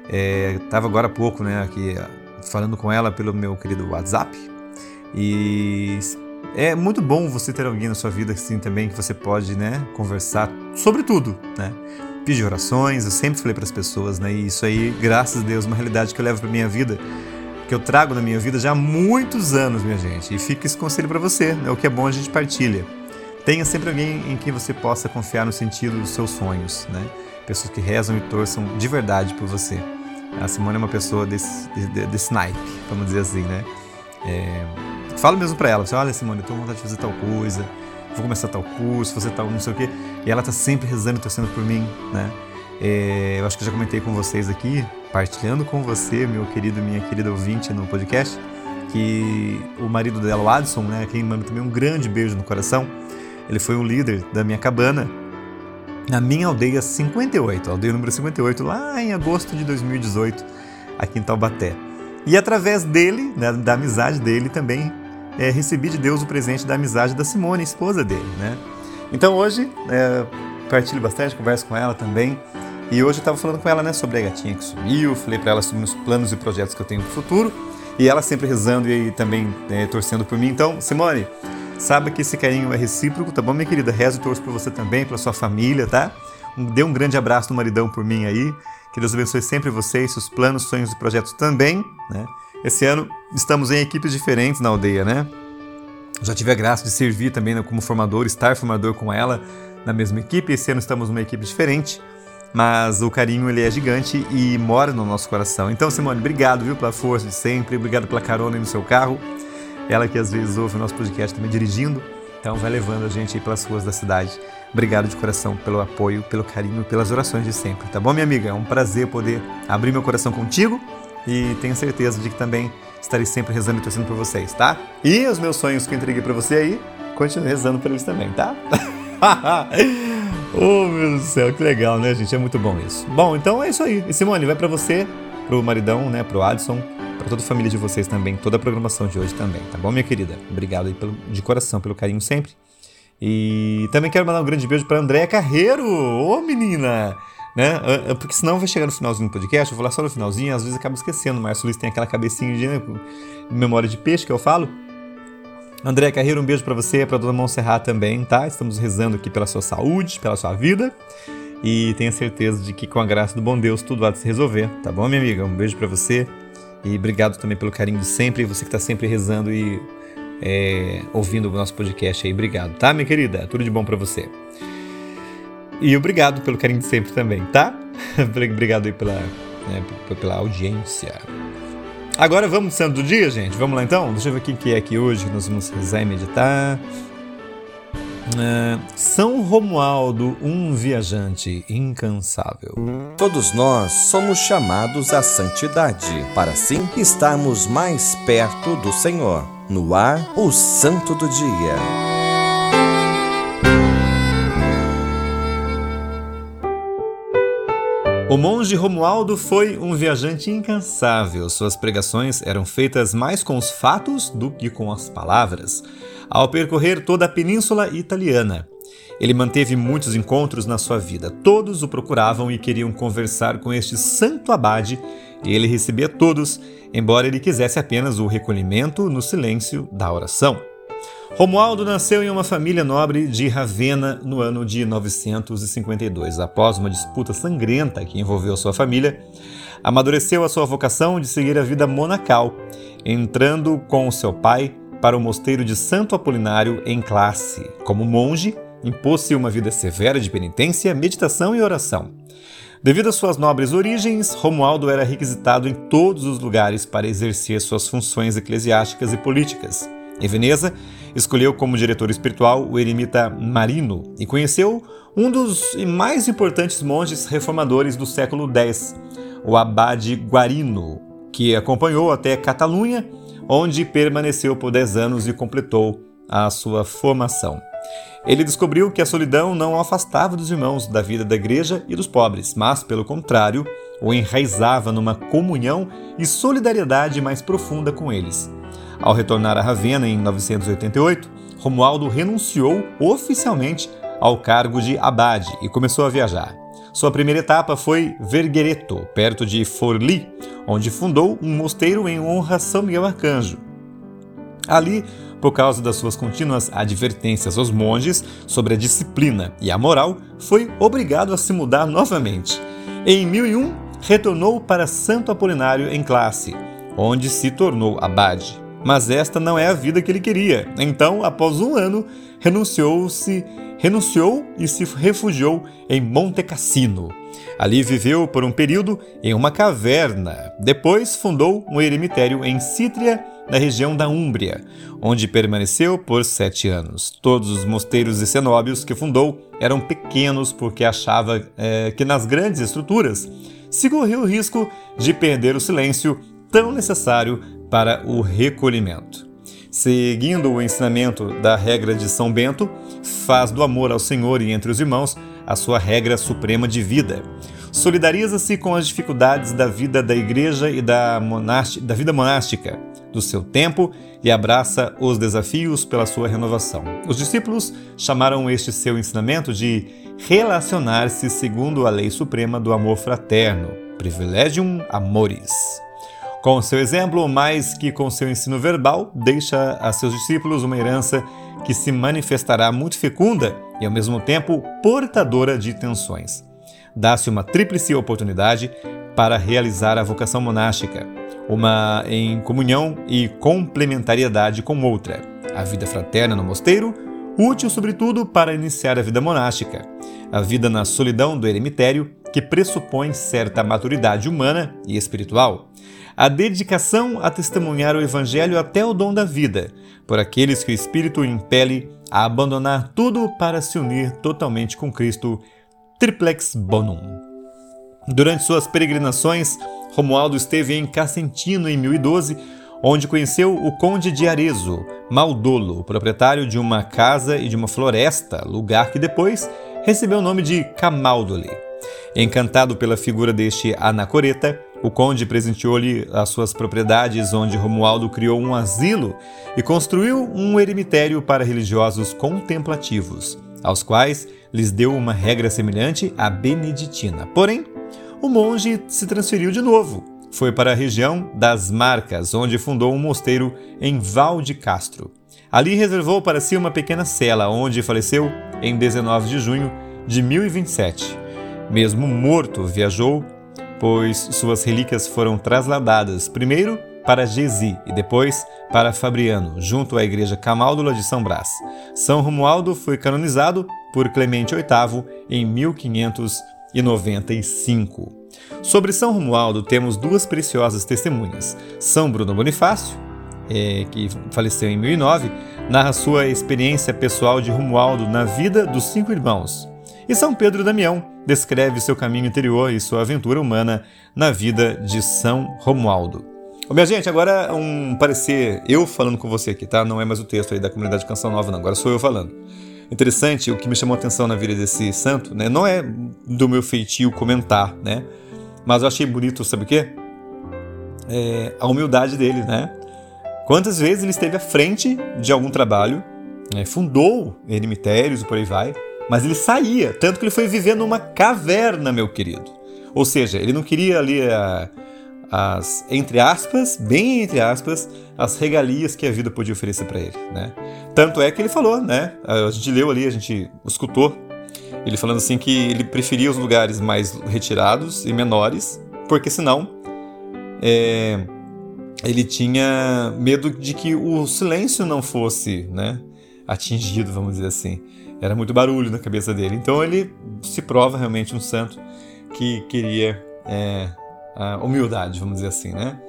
É, tava agora há pouco, né, aqui falando com ela pelo meu querido WhatsApp. E é muito bom você ter alguém na sua vida assim também que você pode, né, conversar sobre tudo, né? Pedir orações, eu sempre falei para as pessoas, né? E isso aí, graças a Deus, é uma realidade que eu levo para minha vida, que eu trago na minha vida já há muitos anos, minha gente. E fica esse conselho para você, né? O que é bom a gente partilha. Tenha sempre alguém em quem você possa confiar no sentido dos seus sonhos, né? Pessoas que rezam e torçam de verdade por você. A Simone é uma pessoa desse, desse, desse naipe, vamos dizer assim, né? É, falo mesmo para ela, assim, olha Simone, eu tô com vontade de fazer tal coisa, vou começar tal curso, fazer tal não sei o quê. E ela tá sempre rezando torcendo por mim, né? É, eu acho que eu já comentei com vocês aqui, partilhando com você, meu querido, minha querida ouvinte no podcast, que o marido dela, o Adson, né, quem manda também um grande beijo no coração, ele foi um líder da minha cabana na minha aldeia 58, aldeia número 58, lá em agosto de 2018, aqui em Taubaté. E através dele, né, da amizade dele, também é, recebi de Deus o presente da amizade da Simone, esposa dele, né? Então hoje, é, partilho bastante, converso com ela também. E hoje eu estava falando com ela né, sobre a gatinha que sumiu, falei para ela sobre os planos e projetos que eu tenho no futuro. E ela sempre rezando e também é, torcendo por mim. Então, Simone, saiba que esse carinho é recíproco, tá bom, minha querida? Rezo e torço por você também, pela sua família, tá? Dê um grande abraço no maridão por mim aí. Que Deus abençoe sempre vocês, seus planos, sonhos e projetos também, né? Esse ano estamos em equipes diferentes na aldeia, né? Já tive a graça de servir também né, como formador, estar formador com ela na mesma equipe. Esse ano estamos numa equipe diferente, mas o carinho ele é gigante e mora no nosso coração. Então, Simone, obrigado, viu, pela força de sempre, obrigado pela carona aí no seu carro. Ela que às vezes ouve o nosso podcast também dirigindo, então vai levando a gente aí pelas ruas da cidade. Obrigado de coração pelo apoio, pelo carinho, pelas orações de sempre, tá bom, minha amiga? É um prazer poder abrir meu coração contigo e tenho certeza de que também estarei sempre rezando e torcendo por vocês, tá? E os meus sonhos que eu entreguei para você aí, continue rezando por eles também, tá? oh, meu Deus do céu, que legal, né, gente? É muito bom isso. Bom, então é isso aí. E Simone, vai para você, pro maridão, né, pro Adson, para toda a família de vocês também, toda a programação de hoje também, tá bom, minha querida? Obrigado aí pelo, de coração pelo carinho sempre. E também quero mandar um grande beijo para Andréia Carreiro. Ô, menina! né? Porque senão vai chegar no finalzinho do podcast, eu vou lá só no finalzinho, às vezes acabo esquecendo. O Márcio Luiz tem aquela cabecinha de né, memória de peixe que eu falo. André Carreiro, um beijo para você, para Dona Montserrat também, tá? Estamos rezando aqui pela sua saúde, pela sua vida. E tenha certeza de que com a graça do bom Deus tudo vai se resolver, tá bom, minha amiga? Um beijo para você. E obrigado também pelo carinho de sempre, você que está sempre rezando e é, ouvindo o nosso podcast aí. Obrigado, tá, minha querida? Tudo de bom para você. E obrigado pelo carinho de sempre também, tá? obrigado aí pela, né, pela audiência. Agora vamos do santo do dia, gente? Vamos lá então? Deixa eu ver o que é aqui hoje que nós vamos rezar e meditar. Uh, São Romualdo, um viajante incansável. Todos nós somos chamados à santidade, para assim estarmos mais perto do Senhor. No ar, o Santo do Dia. O monge Romualdo foi um viajante incansável. Suas pregações eram feitas mais com os fatos do que com as palavras. Ao percorrer toda a península italiana, ele manteve muitos encontros na sua vida. Todos o procuravam e queriam conversar com este santo abade, ele recebia todos, embora ele quisesse apenas o recolhimento no silêncio da oração. Romualdo nasceu em uma família nobre de Ravenna no ano de 952. Após uma disputa sangrenta que envolveu sua família, amadureceu a sua vocação de seguir a vida monacal, entrando com seu pai para o mosteiro de Santo Apolinário em classe. Como monge, impôs-se uma vida severa de penitência, meditação e oração. Devido às suas nobres origens, Romualdo era requisitado em todos os lugares para exercer suas funções eclesiásticas e políticas. Em Veneza, escolheu como diretor espiritual o eremita Marino e conheceu um dos mais importantes monges reformadores do século X, o abade Guarino, que acompanhou até Catalunha, onde permaneceu por 10 anos e completou a sua formação. Ele descobriu que a solidão não o afastava dos irmãos, da vida da igreja e dos pobres, mas, pelo contrário, o enraizava numa comunhão e solidariedade mais profunda com eles. Ao retornar a Ravenna em 988, Romualdo renunciou oficialmente ao cargo de abade e começou a viajar. Sua primeira etapa foi Verghereto, perto de Forlì, onde fundou um mosteiro em honra a São Miguel Arcanjo. Ali, por causa das suas contínuas advertências aos monges sobre a disciplina e a moral, foi obrigado a se mudar novamente. Em 1001, retornou para Santo Apolinário em classe, onde se tornou abade mas esta não é a vida que ele queria. Então, após um ano, renunciou-se, renunciou e se refugiou em Monte Cassino. Ali viveu por um período em uma caverna. Depois fundou um eremitério em Cítria, na região da Úmbria, onde permaneceu por sete anos. Todos os mosteiros e cenóbios que fundou eram pequenos porque achava é, que nas grandes estruturas se corria o risco de perder o silêncio tão necessário para o recolhimento. Seguindo o ensinamento da regra de São Bento, faz do amor ao Senhor e entre os irmãos a sua regra suprema de vida. Solidariza-se com as dificuldades da vida da igreja e da, da vida monástica do seu tempo e abraça os desafios pela sua renovação. Os discípulos chamaram este seu ensinamento de relacionar-se segundo a lei suprema do amor fraterno, privilegium amoris. Com seu exemplo, mais que com seu ensino verbal, deixa a seus discípulos uma herança que se manifestará muito fecunda e, ao mesmo tempo, portadora de tensões. Dá-se uma tríplice oportunidade para realizar a vocação monástica, uma em comunhão e complementariedade com outra, a vida fraterna no mosteiro, útil sobretudo para iniciar a vida monástica, a vida na solidão do eremitério, que pressupõe certa maturidade humana e espiritual, a dedicação a testemunhar o Evangelho até o dom da vida, por aqueles que o Espírito impele a abandonar tudo para se unir totalmente com Cristo, triplex bonum. Durante suas peregrinações, Romualdo esteve em Casentino em 1012, onde conheceu o conde de Arezzo, Maldolo, proprietário de uma casa e de uma floresta, lugar que depois recebeu o nome de Camaldoli. Encantado pela figura deste anacoreta, o conde presenteou-lhe as suas propriedades, onde Romualdo criou um asilo e construiu um eremitério para religiosos contemplativos, aos quais lhes deu uma regra semelhante à beneditina. Porém, o monge se transferiu de novo. Foi para a região das Marcas, onde fundou um mosteiro em Val de Castro. Ali reservou para si uma pequena cela, onde faleceu em 19 de junho de 1027. Mesmo morto, viajou, pois suas relíquias foram trasladadas primeiro para Gesi e depois para Fabriano, junto à igreja Camáldula de São Brás. São Romualdo foi canonizado por Clemente VIII em 1500 e 95. Sobre São Romualdo temos duas preciosas testemunhas. São Bruno Bonifácio, é, que faleceu em 1009, narra sua experiência pessoal de Romualdo na vida dos cinco irmãos. E São Pedro Damião descreve seu caminho interior e sua aventura humana na vida de São Romualdo. Ô, minha gente, agora um parecer eu falando com você aqui, tá? Não é mais o texto aí da comunidade Canção Nova, não. Agora sou eu falando interessante, o que me chamou a atenção na vida desse santo, né? Não é do meu feitio comentar, né? Mas eu achei bonito, sabe o quê? É a humildade dele, né? Quantas vezes ele esteve à frente de algum trabalho, né? fundou eremitérios e por aí vai, mas ele saía, tanto que ele foi viver numa caverna, meu querido. Ou seja, ele não queria ali a, as, entre aspas, bem entre aspas, as regalias que a vida podia oferecer para ele, né? Tanto é que ele falou, né? A gente leu ali, a gente escutou ele falando assim que ele preferia os lugares mais retirados e menores, porque senão é, ele tinha medo de que o silêncio não fosse, né? Atingido, vamos dizer assim. Era muito barulho na cabeça dele. Então ele se prova realmente um santo que queria é, a humildade, vamos dizer assim, né?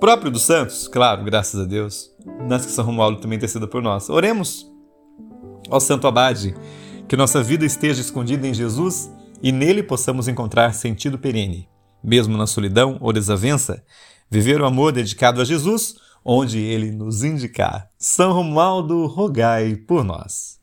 Próprio dos santos, claro, graças a Deus, nas que São Romualdo também tecida por nós. Oremos ao Santo Abade, que nossa vida esteja escondida em Jesus e nele possamos encontrar sentido perene, mesmo na solidão ou desavença, viver o amor dedicado a Jesus, onde ele nos indicar. São Romualdo, rogai por nós.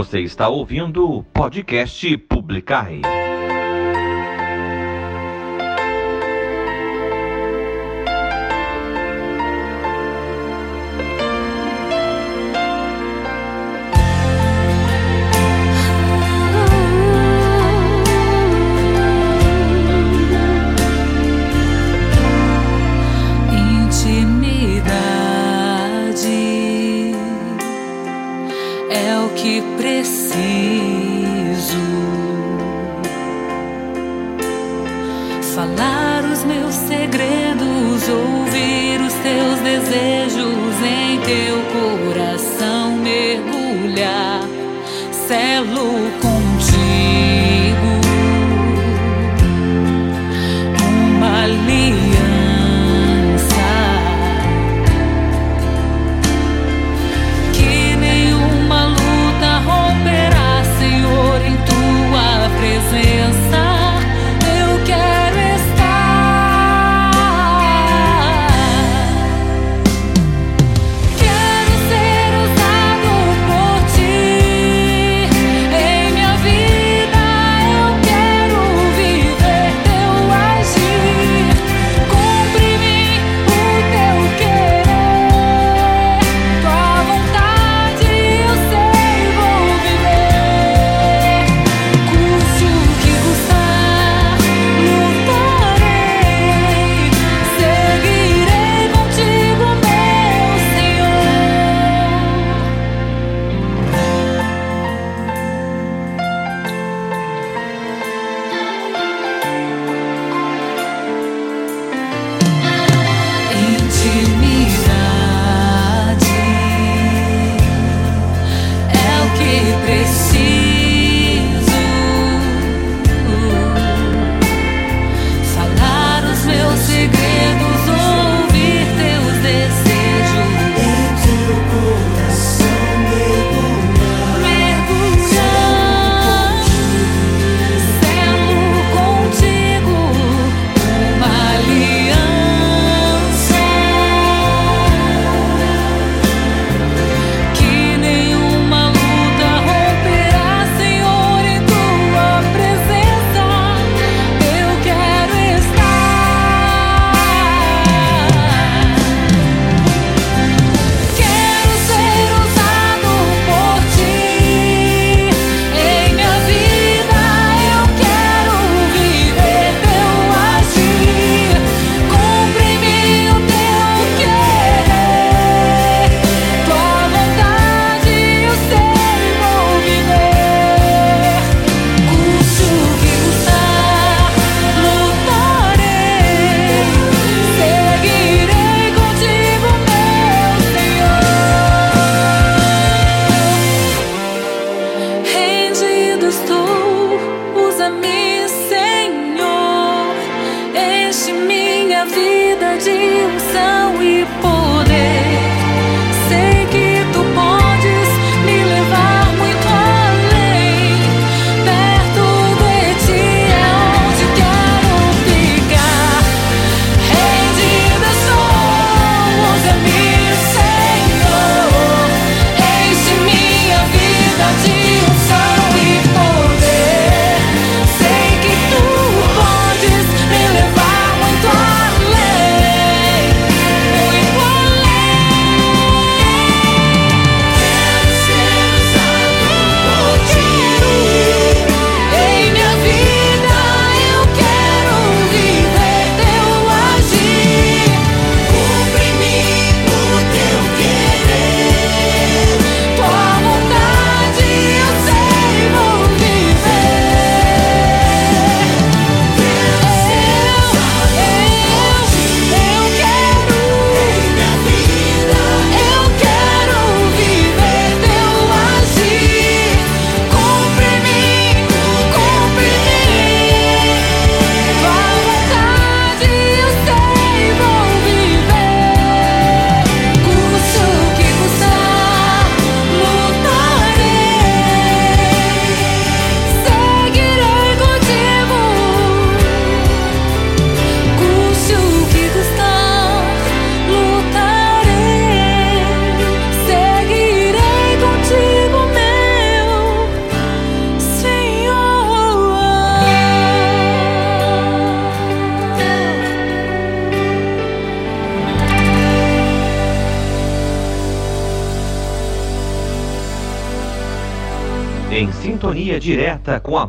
Você está ouvindo o podcast Publicai.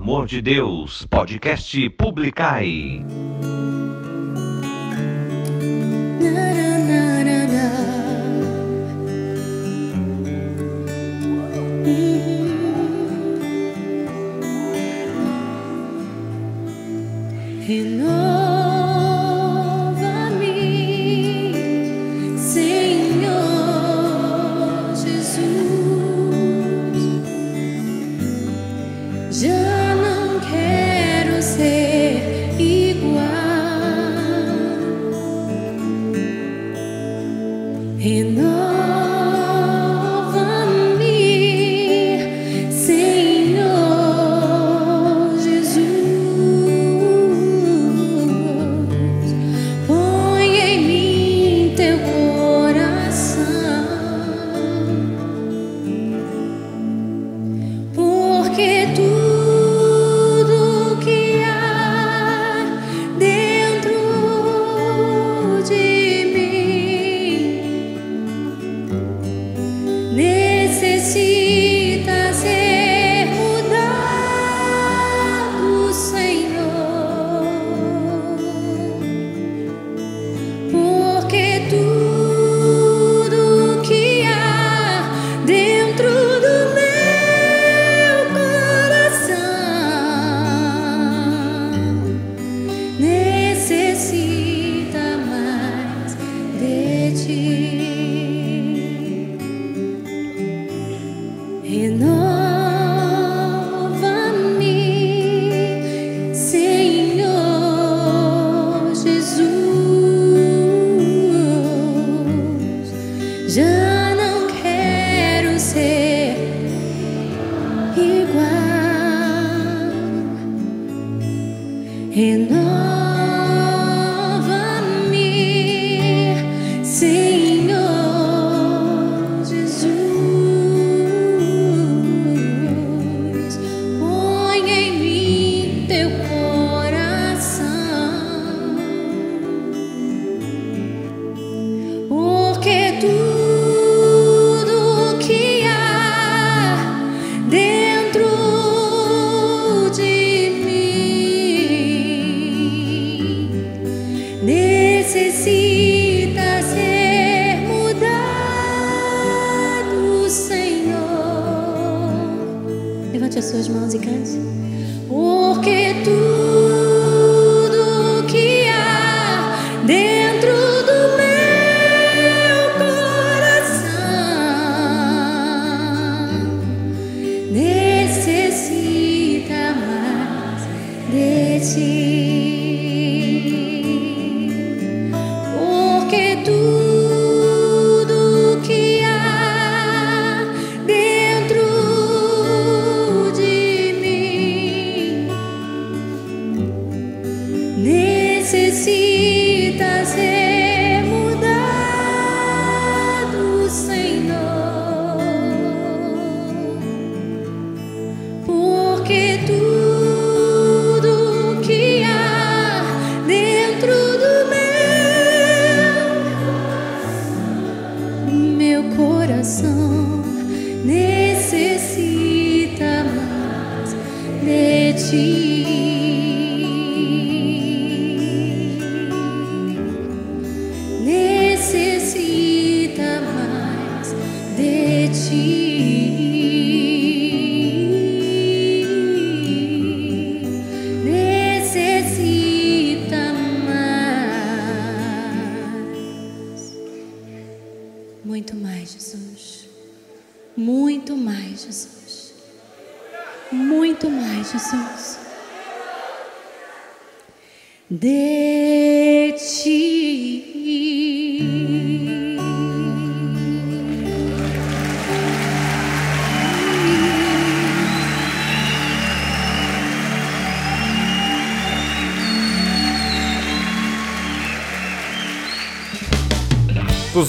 Amor de Deus. Podcast Publicai. Renova-me,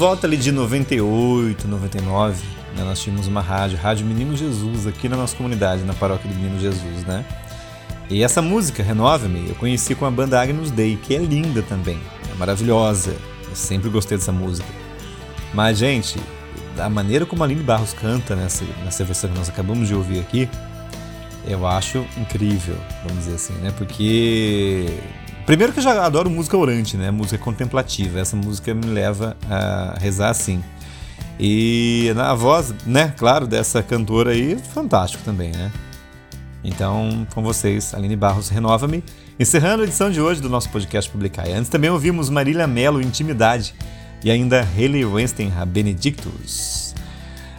volta ali de 98, 99, né, nós tínhamos uma rádio, Rádio Menino Jesus, aqui na nossa comunidade, na paróquia do Menino Jesus, né? E essa música, Renova-me, eu conheci com a banda Agnus Dei, que é linda também, é maravilhosa. Eu sempre gostei dessa música. Mas, gente, a maneira como a Aline Barros canta nessa, nessa versão que nós acabamos de ouvir aqui, eu acho incrível, vamos dizer assim, né? Porque primeiro que eu já adoro música orante, né? Música contemplativa. Essa música me leva a rezar assim. E na voz, né, claro, dessa cantora aí, fantástico também, né? Então, com vocês, Aline Barros, renova-me. Encerrando a edição de hoje do nosso podcast Publicar. Antes também ouvimos Marília Mello, Intimidade, e ainda Haley Weinstein, Benedictus.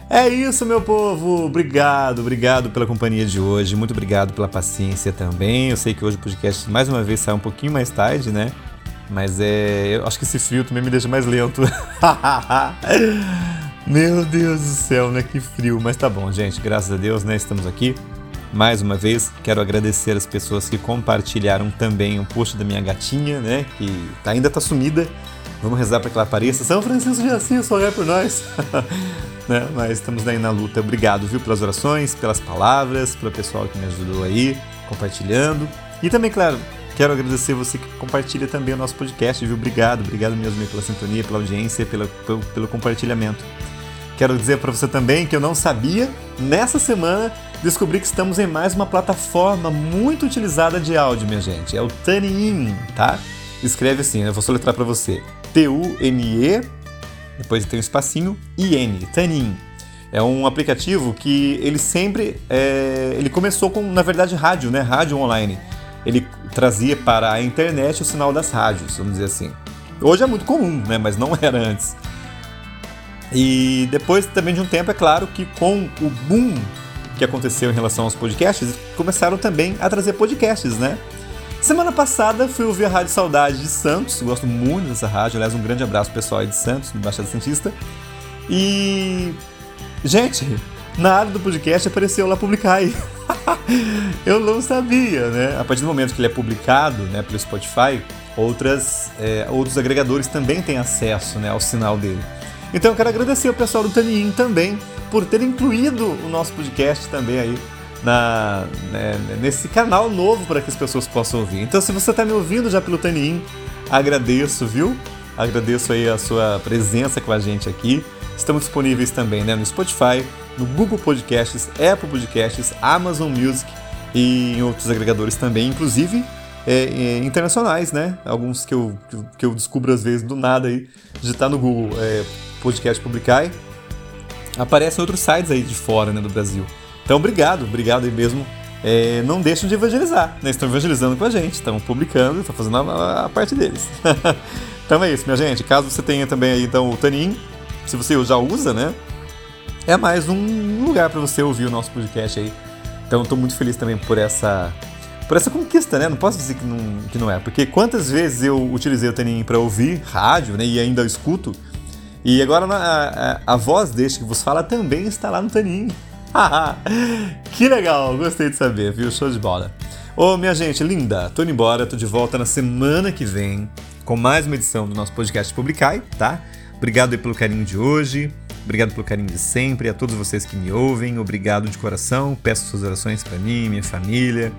É isso, meu povo. Obrigado, obrigado pela companhia de hoje. Muito obrigado pela paciência também. Eu sei que hoje o podcast mais uma vez sai um pouquinho mais tarde, né? Mas é, eu acho que esse frio também me deixa mais lento. meu Deus do céu, né? Que frio. Mas tá bom, gente. Graças a Deus, né? Estamos aqui. Mais uma vez, quero agradecer as pessoas que compartilharam também o post da minha gatinha, né? Que ainda tá sumida. Vamos rezar para que ela apareça. São Francisco de Assis, olhar por nós. né? Mas estamos aí na luta. Obrigado, viu, pelas orações, pelas palavras, pelo pessoal que me ajudou aí, compartilhando. E também, claro, quero agradecer você que compartilha também o nosso podcast, viu? Obrigado, obrigado mesmo pela sintonia, pela audiência, pela, pelo, pelo compartilhamento. Quero dizer para você também que eu não sabia, nessa semana descobri que estamos em mais uma plataforma muito utilizada de áudio, minha gente. É o TuneIn, tá? Escreve assim, eu vou soletrar para você. T-U-N-E, depois tem um espacinho, I-N, TuneIn. É um aplicativo que ele sempre, é, ele começou com, na verdade, rádio, né? Rádio online. Ele trazia para a internet o sinal das rádios, vamos dizer assim. Hoje é muito comum, né? Mas não era antes. E depois também de um tempo, é claro que com o boom que aconteceu em relação aos podcasts, começaram também a trazer podcasts, né? Semana passada fui ouvir a Rádio Saudade de Santos, gosto muito dessa rádio, aliás, um grande abraço pessoal aí de Santos, no Baixada Santista. E. Gente, na área do podcast apareceu lá publicar aí. Eu não sabia, né? A partir do momento que ele é publicado né, pelo Spotify, outras, é, outros agregadores também têm acesso né, ao sinal dele. Então eu quero agradecer o pessoal do Tanin também por ter incluído o nosso podcast também aí na, né, nesse canal novo para que as pessoas possam ouvir. Então se você está me ouvindo já pelo Tanin, agradeço, viu? Agradeço aí a sua presença com a gente aqui. Estamos disponíveis também né, no Spotify, no Google Podcasts, Apple Podcasts, Amazon Music e em outros agregadores também, inclusive é, é, internacionais, né? Alguns que eu, que eu descubro às vezes do nada aí, digitar no Google é, Podcast Publicai, aparecem outros sites aí de fora né, do Brasil. Então, obrigado, obrigado aí mesmo. É, não deixem de evangelizar, né? Estão evangelizando com a gente, estão publicando, estão fazendo a, a parte deles. então é isso, minha gente. Caso você tenha também aí então o Tanin, se você já usa, né? É mais um lugar para você ouvir o nosso podcast aí. Então estou muito feliz também por essa por essa conquista, né? Não posso dizer que não, que não é, porque quantas vezes eu utilizei o Tanin para ouvir rádio, né? E ainda escuto. E agora a, a, a, voz deste que vos fala também está lá no Tanin. que legal, gostei de saber, viu? Show de bola. Ô, minha gente linda, tô indo embora, tô de volta na semana que vem com mais uma edição do nosso podcast Publicai, tá? Obrigado pelo carinho de hoje, obrigado pelo carinho de sempre, a todos vocês que me ouvem, obrigado de coração, peço suas orações para mim, minha família,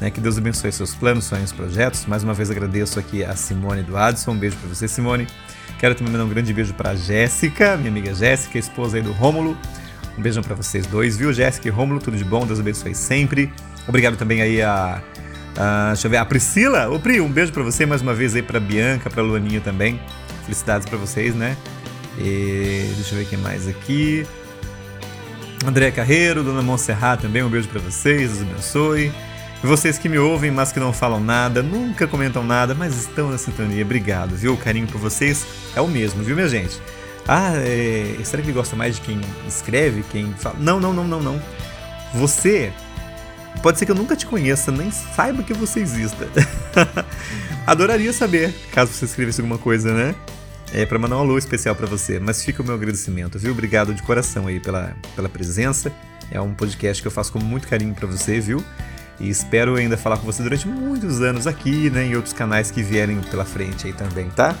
né? Que Deus abençoe seus planos, sonhos, projetos. Mais uma vez agradeço aqui a Simone do Adson, um beijo para você, Simone. Quero também mandar um grande beijo para Jéssica, minha amiga Jéssica, esposa aí do Rômulo. Um beijão para vocês dois, viu, Jéssica e Rômulo? Tudo de bom, Deus abençoe sempre. Obrigado também aí a, a deixa eu ver, a Priscila. Ô Pri, um beijo para você mais uma vez aí para Bianca, para Luaninha também. Felicidades para vocês, né? E deixa eu ver quem mais aqui. André Carreiro, Dona Monserrat também, um beijo para vocês, Deus abençoe. E vocês que me ouvem, mas que não falam nada, nunca comentam nada, mas estão na sintonia, obrigado, viu? O carinho por vocês é o mesmo, viu, minha gente? Ah, é... será que ele gosta mais de quem escreve, quem fala? Não, não, não, não, não. Você pode ser que eu nunca te conheça, nem saiba que você exista. Adoraria saber, caso você escrevesse alguma coisa, né? É para mandar um alô especial para você, mas fica o meu agradecimento, viu? Obrigado de coração aí pela, pela presença. É um podcast que eu faço com muito carinho para você, viu? E espero ainda falar com você durante muitos anos aqui, né, em outros canais que vierem pela frente aí também, tá?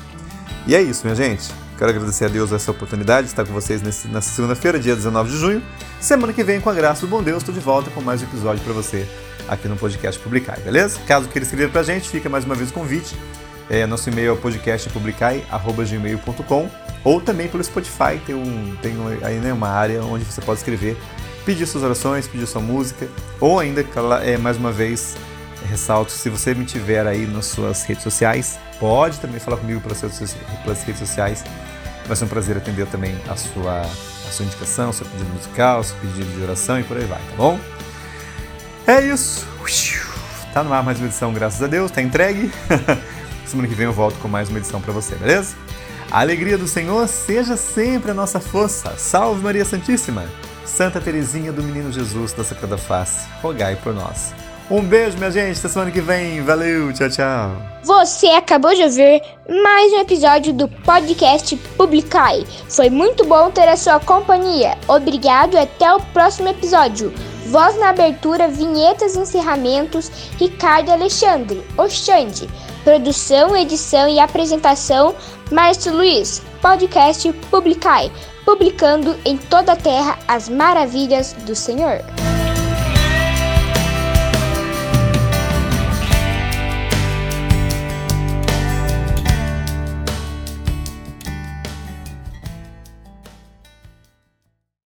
E é isso, minha gente. Quero agradecer a Deus essa oportunidade de estar com vocês nesse, nessa segunda-feira, dia 19 de junho. Semana que vem, com a graça do bom Deus, estou de volta com mais um episódio para você aqui no podcast Publicai, beleza? Caso queira escrever pra gente, fica mais uma vez o convite. É, nosso e-mail é podcastpublicai.gmail.com ou também pelo Spotify, tem, um, tem aí né, uma área onde você pode escrever pedir suas orações, pedir sua música, ou ainda, é, mais uma vez, ressalto, se você me tiver aí nas suas redes sociais, pode também falar comigo pelas, pelas redes sociais. Vai ser um prazer atender também a sua, a sua indicação, seu pedido musical, seu pedido de oração e por aí vai, tá bom? É isso. Tá no ar mais uma edição, graças a Deus, tá entregue. Semana que vem eu volto com mais uma edição para você, beleza? A alegria do Senhor seja sempre a nossa força. Salve Maria Santíssima! Santa Teresinha do Menino Jesus da Sagrada Face, rogai por nós. Um beijo, minha gente. Até semana que vem. Valeu. Tchau, tchau. Você acabou de ouvir mais um episódio do podcast Publicai. Foi muito bom ter a sua companhia. Obrigado e até o próximo episódio. Voz na abertura, vinhetas e encerramentos, Ricardo Alexandre, Oxande. Produção, edição e apresentação, Márcio Luiz. Podcast Publicai, publicando em toda a terra as maravilhas do Senhor.